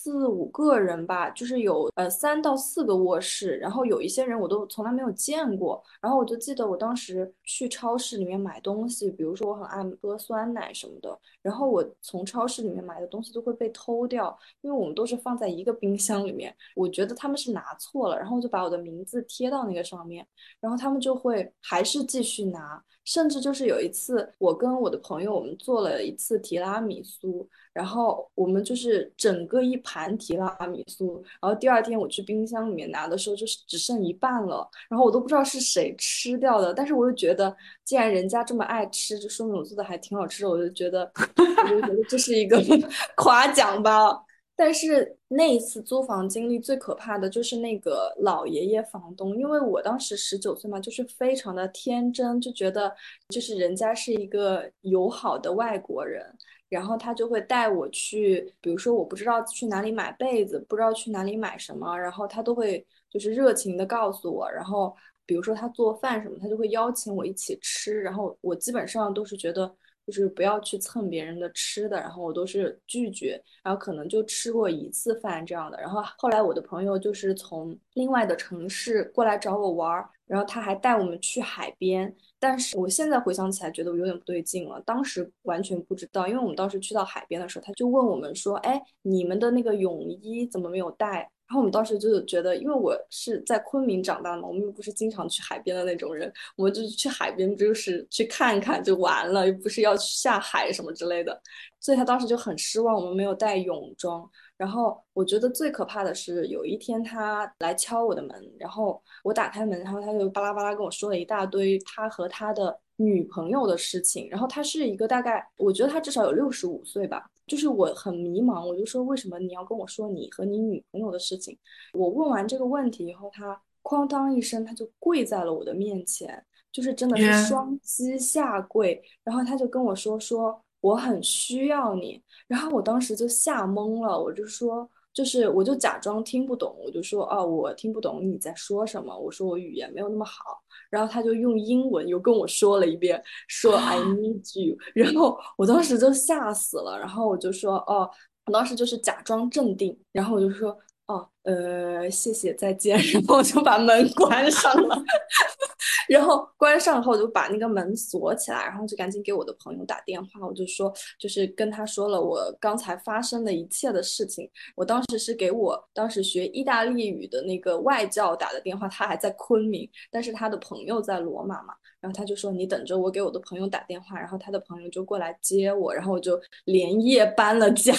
四五个人吧，就是有呃三到四个卧室，然后有一些人我都从来没有见过。然后我就记得我当时去超市里面买东西，比如说我很爱喝酸奶什么的，然后我从超市里面买的东西都会被偷掉，因为我们都是放在一个冰箱里面。我觉得他们是拿错了，然后就把我的名字贴到那个上面，然后他们就会还是继续拿。甚至就是有一次，我跟我的朋友我们做了一次提拉米苏。然后我们就是整个一盘提拉米苏，然后第二天我去冰箱里面拿的时候，就是只剩一半了，然后我都不知道是谁吃掉的，但是我又觉得，既然人家这么爱吃，就说明我做的还挺好吃的，我就觉得，我就觉得这是一个 (laughs) 夸奖吧。但是那一次租房经历最可怕的就是那个老爷爷房东，因为我当时十九岁嘛，就是非常的天真，就觉得就是人家是一个友好的外国人。然后他就会带我去，比如说我不知道去哪里买被子，不知道去哪里买什么，然后他都会就是热情的告诉我。然后比如说他做饭什么，他就会邀请我一起吃。然后我基本上都是觉得就是不要去蹭别人的吃的，然后我都是拒绝，然后可能就吃过一次饭这样的。然后后来我的朋友就是从另外的城市过来找我玩儿，然后他还带我们去海边。但是我现在回想起来，觉得我有点不对劲了。当时完全不知道，因为我们当时去到海边的时候，他就问我们说：“哎，你们的那个泳衣怎么没有带？”然后我们当时就觉得，因为我是在昆明长大嘛，我们又不是经常去海边的那种人，我们就去海边就是去看看就完了，又不是要去下海什么之类的，所以他当时就很失望，我们没有带泳装。然后我觉得最可怕的是，有一天他来敲我的门，然后我打开门，然后他就巴拉巴拉跟我说了一大堆他和他的女朋友的事情。然后他是一个大概，我觉得他至少有六十五岁吧。就是我很迷茫，我就说为什么你要跟我说你和你女朋友的事情？我问完这个问题以后，他哐当一声，他就跪在了我的面前，就是真的是双膝下跪，然后他就跟我说说我很需要你，然后我当时就吓懵了，我就说。就是我就假装听不懂，我就说哦，我听不懂你在说什么。我说我语言没有那么好，然后他就用英文又跟我说了一遍，说 I need you。然后我当时就吓死了，然后我就说哦，我当时就是假装镇定，然后我就说哦，呃，谢谢，再见，(laughs) 然后我就把门关上了。(laughs) 然后关上后我就把那个门锁起来，然后就赶紧给我的朋友打电话，我就说，就是跟他说了我刚才发生的一切的事情。我当时是给我当时学意大利语的那个外教打的电话，他还在昆明，但是他的朋友在罗马嘛，然后他就说你等着我给我的朋友打电话，然后他的朋友就过来接我，然后我就连夜搬了家。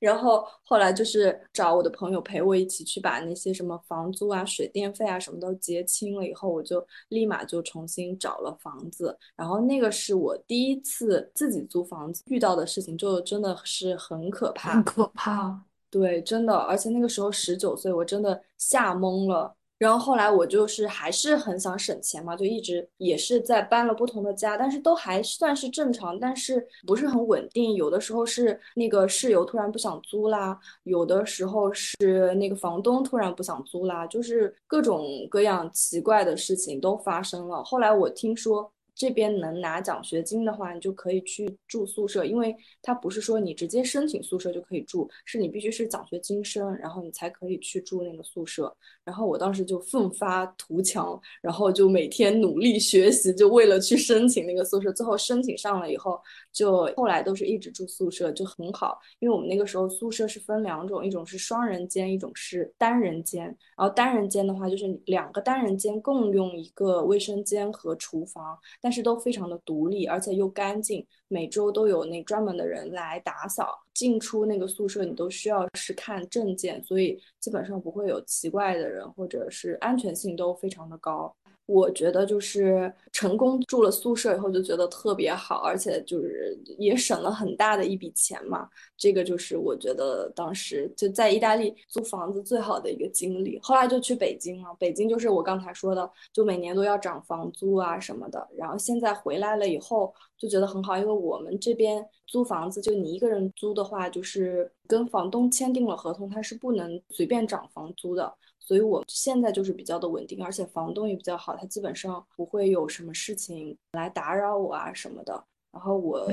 然后后来就是找我的朋友陪我一起去把那些什么房租啊、水电费啊什么都结清了以后，我就立马就重新找了房子。然后那个是我第一次自己租房子遇到的事情，就真的是很可怕，
很可怕。
对，真的，而且那个时候十九岁，我真的吓懵了。然后后来我就是还是很想省钱嘛，就一直也是在搬了不同的家，但是都还算是正常，但是不是很稳定。有的时候是那个室友突然不想租啦，有的时候是那个房东突然不想租啦，就是各种各样奇怪的事情都发生了。后来我听说。这边能拿奖学金的话，你就可以去住宿舍，因为它不是说你直接申请宿舍就可以住，是你必须是奖学金生，然后你才可以去住那个宿舍。然后我当时就奋发图强，然后就每天努力学习，就为了去申请那个宿舍。最后申请上了以后，就后来都是一直住宿舍，就很好。因为我们那个时候宿舍是分两种，一种是双人间，一种是单人间。然后单人间的话，就是两个单人间共用一个卫生间和厨房。但是都非常的独立，而且又干净，每周都有那专门的人来打扫。进出那个宿舍，你都需要是看证件，所以基本上不会有奇怪的人，或者是安全性都非常的高。我觉得就是成功住了宿舍以后就觉得特别好，而且就是也省了很大的一笔钱嘛。这个就是我觉得当时就在意大利租房子最好的一个经历。后来就去北京了，北京就是我刚才说的，就每年都要涨房租啊什么的。然后现在回来了以后就觉得很好，因为我们这边租房子就你一个人租的话，就是跟房东签订了合同，他是不能随便涨房租的。所以我现在就是比较的稳定，而且房东也比较好，他基本上不会有什么事情来打扰我啊什么的。然后我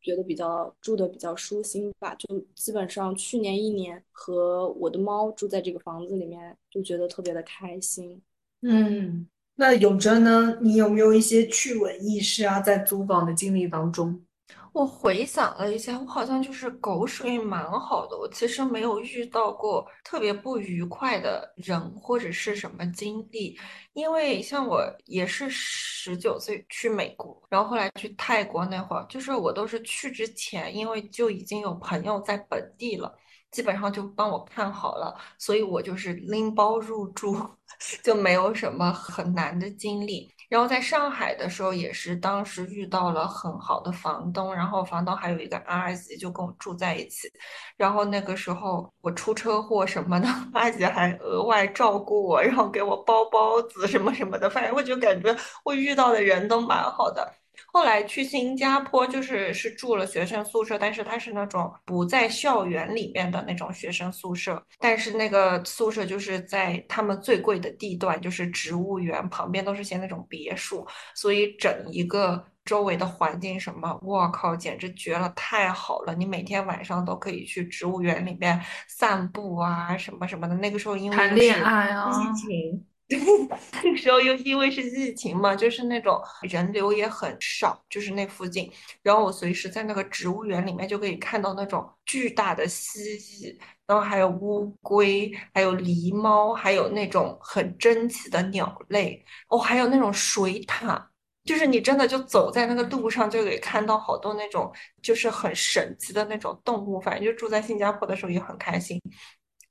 觉得比较住的比较舒心吧，就基本上去年一年和我的猫住在这个房子里面，就觉得特别的开心。
嗯，那永贞呢？你有没有一些趣闻轶事啊？在租房的经历当中？
我回想了一下，我好像就是狗水蛮好的。我其实没有遇到过特别不愉快的人或者是什么经历，因为像我也是十九岁去美国，然后后来去泰国那会儿，就是我都是去之前，因为就已经有朋友在本地了，基本上就帮我看好了，所以我就是拎包入住，(laughs) 就没有什么很难的经历。然后在上海的时候，也是当时遇到了很好的房东，然后房东还有一个阿姨，就跟我住在一起。然后那个时候我出车祸什么的，阿姨还额外照顾我，然后给我包包子什么什么的。反正我就感觉我遇到的人都蛮好的。后来去新加坡，就是是住了学生宿舍，但是它是那种不在校园里面的那种学生宿舍，但是那个宿舍就是在他们最贵的地段，就是植物园旁边都是些那种别墅，所以整一个周围的环境什么，我靠，简直绝了，太好了！你每天晚上都可以去植物园里面散步啊，什么什么的。那个时候因为
谈恋爱啊，
疫情。对，(laughs) 那个时候又因为是疫情嘛，就是那种人流也很少，就是那附近，然后我随时在那个植物园里面就可以看到那种巨大的蜥蜴，然后还有乌龟，还有狸猫，还有那种很珍奇的鸟类，哦，还有那种水獭，就是你真的就走在那个路上就可以看到好多那种就是很神奇的那种动物，反正就住在新加坡的时候也很开心。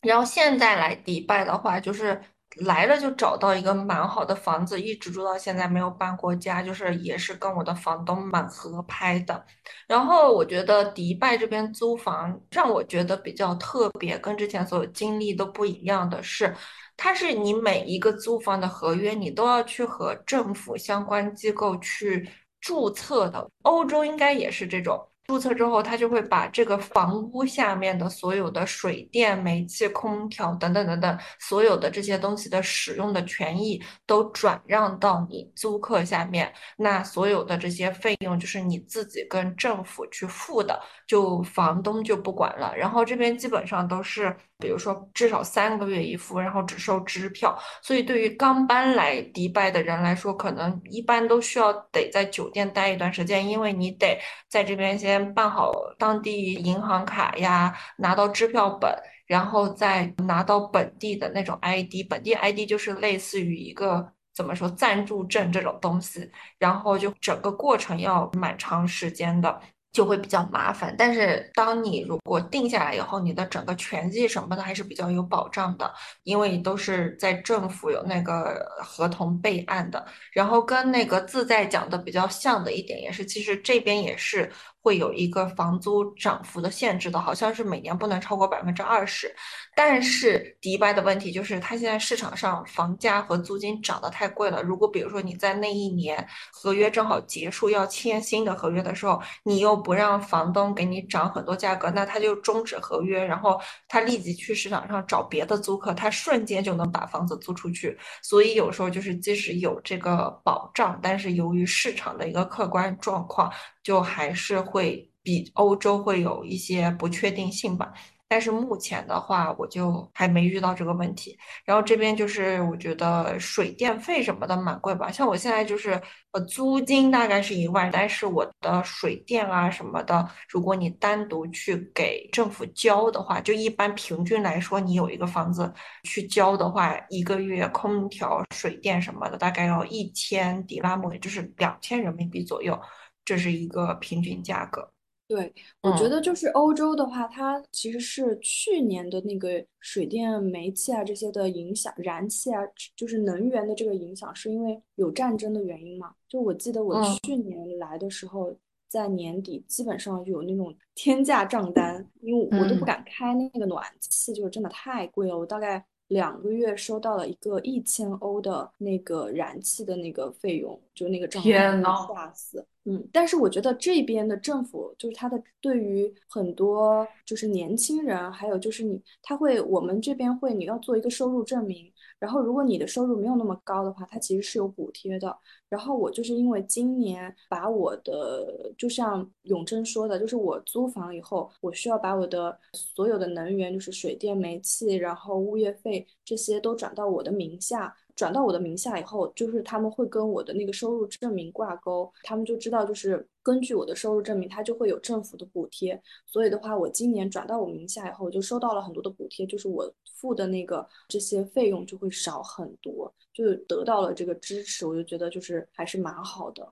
然后现在来迪拜的话，就是。来了就找到一个蛮好的房子，一直住到现在没有搬过家，就是也是跟我的房东蛮合拍的。然后我觉得迪拜这边租房让我觉得比较特别，跟之前所有经历都不一样的是，它是你每一个租房的合约你都要去和政府相关机构去注册的。欧洲应该也是这种。注册之后，他就会把这个房屋下面的所有的水电、煤气、空调等等等等所有的这些东西的使用的权益都转让到你租客下面。那所有的这些费用就是你自己跟政府去付的，就房东就不管了。然后这边基本上都是。比如说，至少三个月一付，然后只收支票。所以，对于刚搬来迪拜的人来说，可能一般都需要得在酒店待一段时间，因为你得在这边先办好当地银行卡呀，拿到支票本，然后再拿到本地的那种 ID。本地 ID 就是类似于一个怎么说暂住证这种东西，然后就整个过程要蛮长时间的。就会比较麻烦，但是当你如果定下来以后，你的整个权益什么的还是比较有保障的，因为都是在政府有那个合同备案的。然后跟那个自在讲的比较像的一点也是，其实这边也是。会有一个房租涨幅的限制的，好像是每年不能超过百分之二十。但是迪拜的问题就是，它现在市场上房价和租金涨得太贵了。如果比如说你在那一年合约正好结束要签新的合约的时候，你又不让房东给你涨很多价格，那他就终止合约，然后他立即去市场上找别的租客，他瞬间就能把房子租出去。所以有时候就是即使有这个保障，但是由于市场的一个客观状况。就还是会比欧洲会有一些不确定性吧，但是目前的话，我就还没遇到这个问题。然后这边就是我觉得水电费什么的蛮贵吧，像我现在就是呃租金大概是一万，但是我的水电啊什么的，如果你单独去给政府交的话，就一般平均来说，你有一个房子去交的话，一个月空调、水电什么的大概要一千迪拉姆，也就是两千人民币左右。这是一个平均价格。
对，我觉得就是欧洲的话，它其实是去年的那个水电、煤气啊这些的影响，燃气啊，就是能源的这个影响，是因为有战争的原因嘛？就我记得我去年来的时候，在年底基本上就有那种天价账单，因为我都不敢开那个暖气，就是真的太贵了。我大概两个月收到了一个一千欧的那个燃气的那个费用，就那个账单，吓死。嗯，但是我觉得这边的政府就是他的对于很多就是年轻人，还有就是你，他会我们这边会你要做一个收入证明，然后如果你的收入没有那么高的话，它其实是有补贴的。然后我就是因为今年把我的，就像永贞说的，就是我租房以后，我需要把我的所有的能源，就是水电煤气，然后物业费这些都转到我的名下。转到我的名下以后，就是他们会跟我的那个收入证明挂钩，他们就知道，就是根据我的收入证明，他就会有政府的补贴。所以的话，我今年转到我名下以后，我就收到了很多的补贴，就是我付的那个这些费用就会少很多，就得到了这个支持，我就觉得就是还是蛮好的。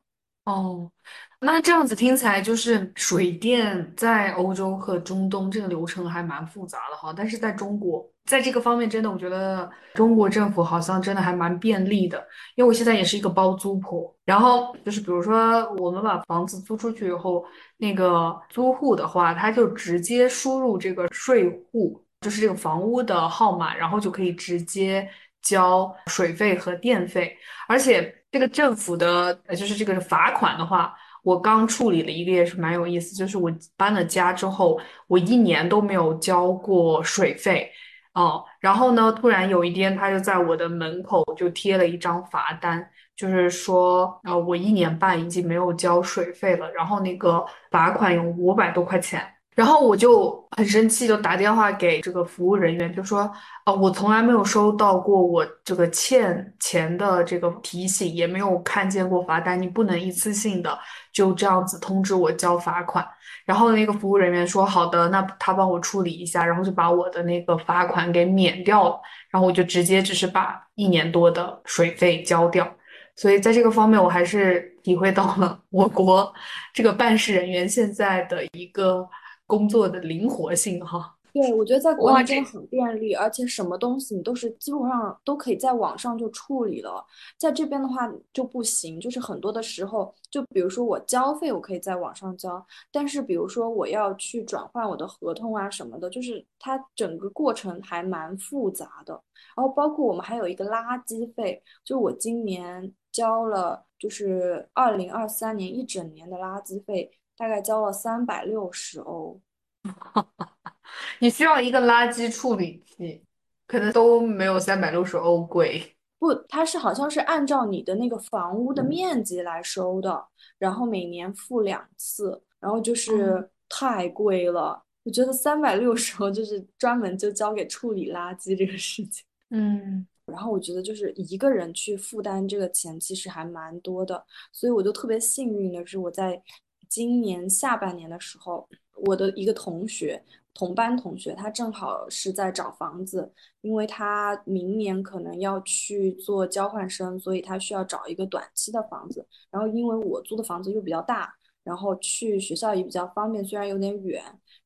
哦，那这样子听起来就是水电在欧洲和中东这个流程还蛮复杂的哈，但是在中国。在这个方面，真的，我觉得中国政府好像真的还蛮便利的。因为我现在也是一个包租婆，然后就是比如说我们把房子租出去以后，那个租户的话，他就直接输入这个税户，就是这个房屋的号码，然后就可以直接交水费和电费。而且这个政府的呃，就是这个罚款的话，我刚处理了一个也是蛮有意思，就是我搬了家之后，我一年都没有交过水费。哦，然后呢，突然有一天，他就在我的门口就贴了一张罚单，就是说，呃，我一年半已经没有交水费了，然后那个罚款有五百多块钱。然后我就很生气，就打电话给这个服务人员，就说，呃，我从来没有收到过我这个欠钱的这个提醒，也没有看见过罚单，你不能一次性的就这样子通知我交罚款。然后那个服务人员说，好的，那他帮我处理一下，然后就把我的那个罚款给免掉了，然后我就直接只是把一年多的水费交掉。所以在这个方面，我还是体会到了我国这个办事人员现在的一个。工作的灵活性哈，
对我觉得在国内真的很便利，而且什么东西你都是基本上都可以在网上就处理了。在这边的话就不行，就是很多的时候，就比如说我交费，我可以在网上交，但是比如说我要去转换我的合同啊什么的，就是它整个过程还蛮复杂的。然后包括我们还有一个垃圾费，就我今年交了，就是二零二三年一整年的垃圾费。大概交了三百六十欧，(laughs)
你需要一个垃圾处理器，可能都没有三百六十欧贵。
不，它是好像是按照你的那个房屋的面积来收的，然后每年付两次，然后就是太贵了。我觉得三百六十欧就是专门就交给处理垃圾这个事情。
嗯，
然后我觉得就是一个人去负担这个钱其实还蛮多的，所以我就特别幸运的是我在。今年下半年的时候，我的一个同学，同班同学，他正好是在找房子，因为他明年可能要去做交换生，所以他需要找一个短期的房子。然后因为我租的房子又比较大，然后去学校也比较方便，虽然有点远，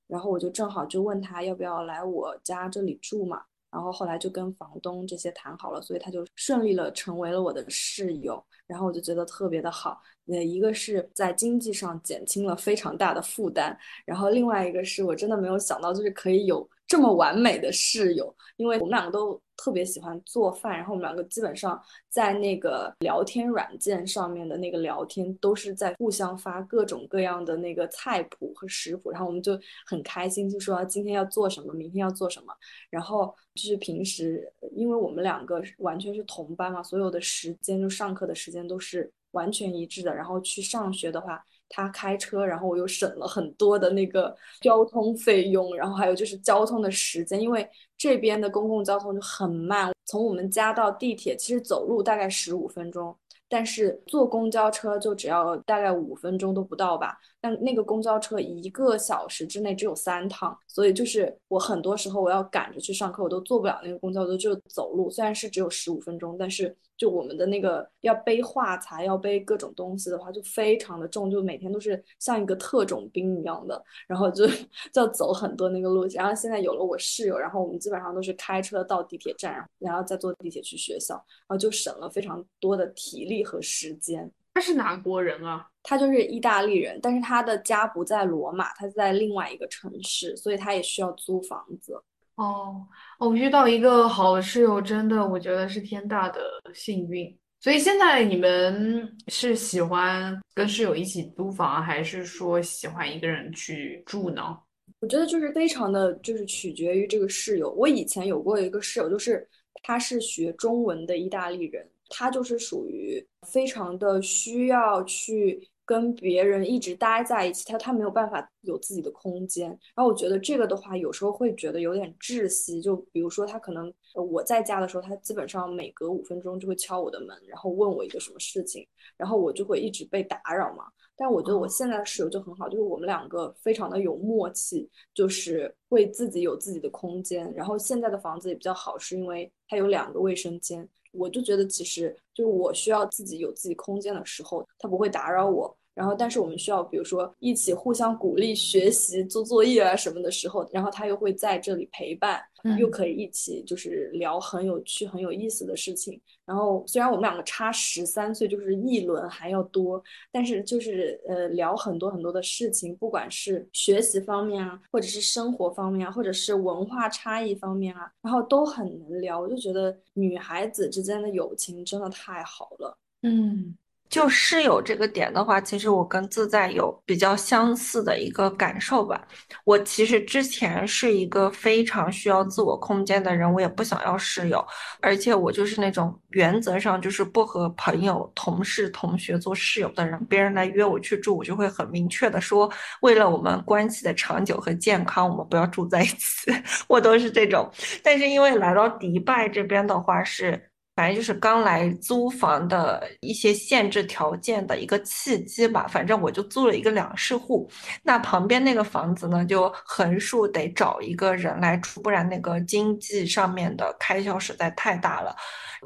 然后我就正好就问他要不要来我家这里住嘛。然后后来就跟房东这些谈好了，所以他就顺利了成为了我的室友。然后我就觉得特别的好，那，一个是在经济上减轻了非常大的负担，然后另外一个是我真的没有想到，就是可以有这么完美的室友，因为我们两个都特别喜欢做饭，然后我们两个基本上在那个聊天软件上面的那个聊天都是在互相发各种各样的那个菜谱和食谱，然后我们就很开心，就说今天要做什么，明天要做什么，然后就是平时因为我们两个完全是同班嘛，所有的时间就上课的时间。都是完全一致的。然后去上学的话，他开车，然后我又省了很多的那个交通费用。然后还有就是交通的时间，因为这边的公共交通就很慢。从我们家到地铁，其实走路大概十五分钟。但是坐公交车就只要大概五分钟都不到吧，但那个公交车一个小时之内只有三趟，所以就是我很多时候我要赶着去上课，我都坐不了那个公交车，就走路。虽然是只有十五分钟，但是就我们的那个要背画材、要背各种东西的话，就非常的重，就每天都是像一个特种兵一样的，然后就就要走很多那个路。然后现在有了我室友，然后我们基本上都是开车到地铁站，然后再坐地铁去学校，然后就省了非常多的体力。和时间，
他是哪国人啊？
他就是意大利人，但是他的家不在罗马，他在另外一个城市，所以他也需要租房子。
哦，我遇到一个好的室友，真的我觉得是天大的幸运。所以现在你们是喜欢跟室友一起租房，还是说喜欢一个人去住呢？
我觉得就是非常的就是取决于这个室友。我以前有过一个室友，就是他是学中文的意大利人。他就是属于非常的需要去跟别人一直待在一起，他他没有办法有自己的空间。然后我觉得这个的话，有时候会觉得有点窒息。就比如说他可能我在家的时候，他基本上每隔五分钟就会敲我的门，然后问我一个什么事情，然后我就会一直被打扰嘛。但我觉得我现在的室友就很好，就是我们两个非常的有默契，就是会自己有自己的空间。然后现在的房子也比较好，是因为它有两个卫生间。我就觉得，其实就是我需要自己有自己空间的时候，他不会打扰我。然后，但是我们需要，比如说一起互相鼓励学习、做作业啊什么的时候，然后他又会在这里陪伴，又可以一起就是聊很有趣、很有意思的事情。然后虽然我们两个差十三岁，就是一轮还要多，但是就是呃聊很多很多的事情，不管是学习方面啊，或者是生活方面啊，或者是文化差异方面啊，然后都很能聊。我就觉得女孩子之间的友情真的太好了。
嗯。
就室友这个点的话，其实我跟自在有比较相似的一个感受吧。我其实之前是一个非常需要自我空间的人，我也不想要室友，而且我就是那种原则上就是不和朋友、同事、同学做室友的人。别人来约我去住，我就会很明确的说，为了我们关系的长久和健康，我们不要住在一起。(laughs) 我都是这种。但是因为来到迪拜这边的话是。反正就是刚来租房的一些限制条件的一个契机吧。反正我就租了一个两室户，那旁边那个房子呢，就横竖得找一个人来住，不然那个经济上面的开销实在太大了。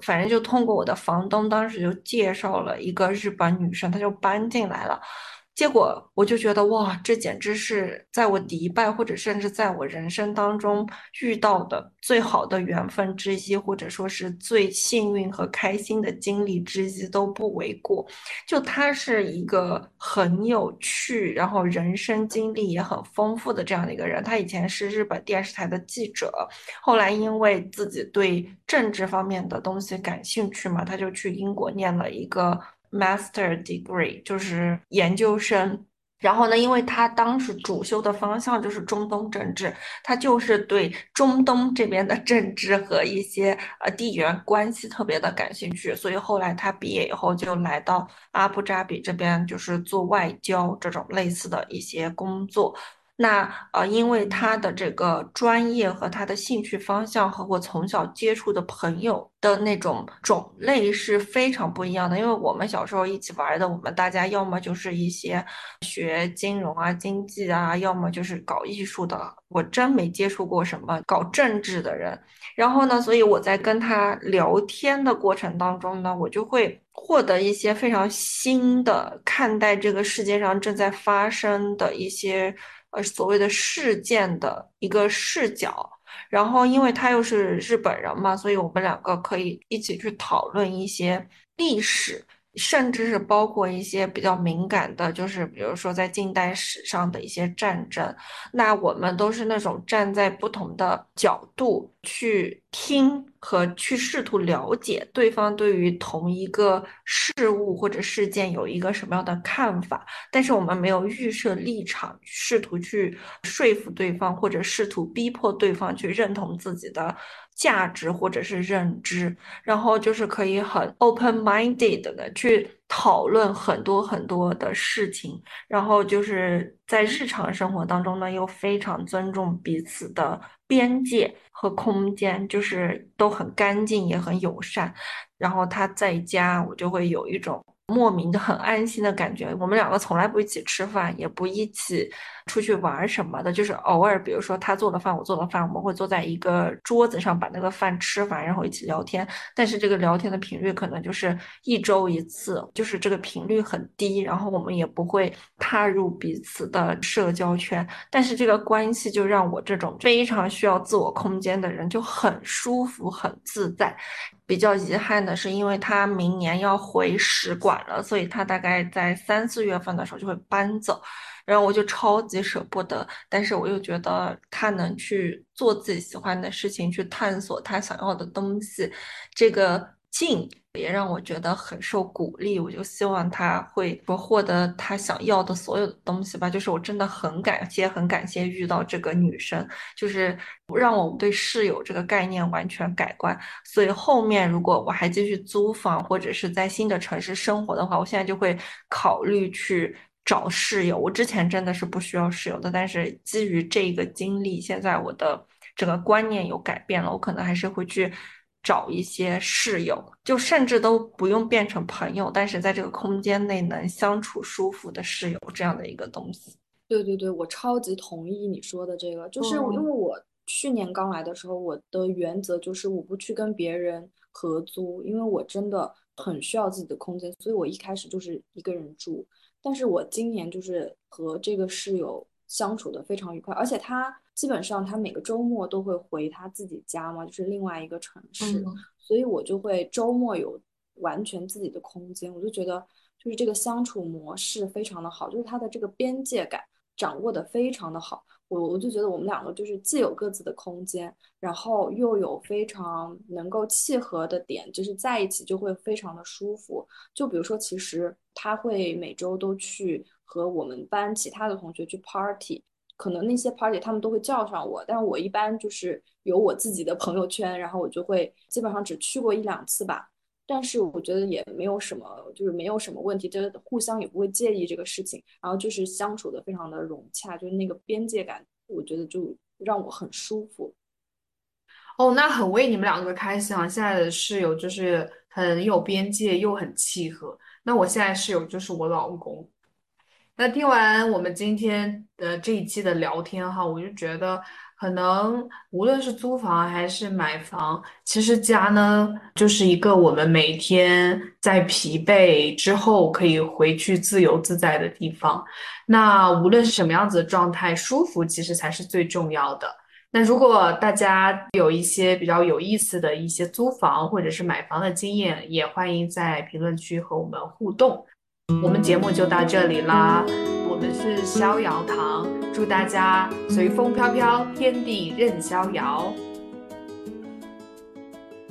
反正就通过我的房东，当时就介绍了一个日本女生，她就搬进来了。结果我就觉得哇，这简直是在我迪拜或者甚至在我人生当中遇到的最好的缘分之一，或者说是最幸运和开心的经历之一都不为过。就他是一个很有趣，然后人生经历也很丰富的这样的一个人。他以前是日本电视台的记者，后来因为自己对政治方面的东西感兴趣嘛，他就去英国念了一个。Master degree 就是研究生，然后呢，因为他当时主修的方向就是中东政治，他就是对中东这边的政治和一些呃地缘关系特别的感兴趣，所以后来他毕业以后就来到阿布扎比这边，就是做外交这种类似的一些工作。那呃，因为他的这个专业和他的兴趣方向和我从小接触的朋友的那种种类是非常不一样的。因为我们小时候一起玩的，我们大家要么就是一些学金融啊、经济啊，要么就是搞艺术的。我真没接触过什么搞政治的人。然后呢，所以我在跟他聊天的过程当中呢，我就会获得一些非常新的看待这个世界上正在发生的一些。呃，所谓的事件的一个视角，然后因为他又是日本人嘛，所以我们两个可以一起去讨论一些历史。甚至是包括一些比较敏感的，就是比如说在近代史上的一些战争，那我们都是那种站在不同的角度去听和去试图了解对方对于同一个事物或者事件有一个什么样的看法，但是我们没有预设立场，试图去说服对方或者试图逼迫对方去认同自己的。价值或者是认知，然后就是可以很 open-minded 的去讨论很多很多的事情，然后就是在日常生活当中呢，又非常尊重彼此的边界和空间，就是都很干净也很友善。然后他在家，我就会有一种。莫名的很安心的感觉。我们两个从来不一起吃饭，也不一起出去玩什么的，就是偶尔，比如说他做的饭，我做的饭，我们会坐在一个桌子上把那个饭吃完，然后一起聊天。但是这个聊天的频率可能就是一周一次，就是这个频率很低。然后我们也不会踏入彼此的社交圈，但是这个关系就让我这种非常需要自我空间的人就很舒服、很自在。比较遗憾的是，因为他明年要回使馆了，所以他大概在三四月份的时候就会搬走，然后我就超级舍不得，但是我又觉得他能去做自己喜欢的事情，去探索他想要的东西，这个劲。也让我觉得很受鼓励，我就希望他会说获得他想要的所有的东西吧。就是我真的很感谢，很感谢遇到这个女生，就是让我对室友这个概念完全改观。所以后面如果我还继续租房或者是在新的城市生活的话，我现在就会考虑去找室友。我之前真的是不需要室友的，但是基于这个经历，现在我的整个观念有改变了，我可能还是会去。找一些室友，就甚至都不用变成朋友，但是在这个空间内能相处舒服的室友这样的一个东西。
对对对，我超级同意你说的这个，就是因为我去年刚来的时候，我的原则就是我不去跟别人合租，因为我真的很需要自己的空间，所以我一开始就是一个人住。但是我今年就是和这个室友相处的非常愉快，而且他。基本上他每个周末都会回他自己家嘛，就是另外一个城市，所以我就会周末有完全自己的空间。我就觉得，就是这个相处模式非常的好，就是他的这个边界感掌握的非常的好。我我就觉得我们两个就是既有各自的空间，然后又有非常能够契合的点，就是在一起就会非常的舒服。就比如说，其实他会每周都去和我们班其他的同学去 party，可能那些 party 他们都会叫上我，但我一般就是有我自己的朋友圈，然后我就会基本上只去过一两次吧。但是我觉得也没有什么，就是没有什么问题，这互相也不会介意这个事情，然后就是相处的非常的融洽，就是那个边界感，我觉得就让我很舒服。
哦，那很为你们两个开心啊！现在的室友就是很有边界又很契合。那我现在室友就是我老公。那听完我们今天的这一期的聊天哈，我就觉得。可能无论是租房还是买房，其实家呢就是一个我们每天在疲惫之后可以回去自由自在的地方。那无论是什么样子的状态，舒服其实才是最重要的。那如果大家有一些比较有意思的一些租房或者是买房的经验，也欢迎在评论区和我们互动。我们节目就到这里啦，们是逍遥堂，祝大家随风飘飘，天地任逍遥。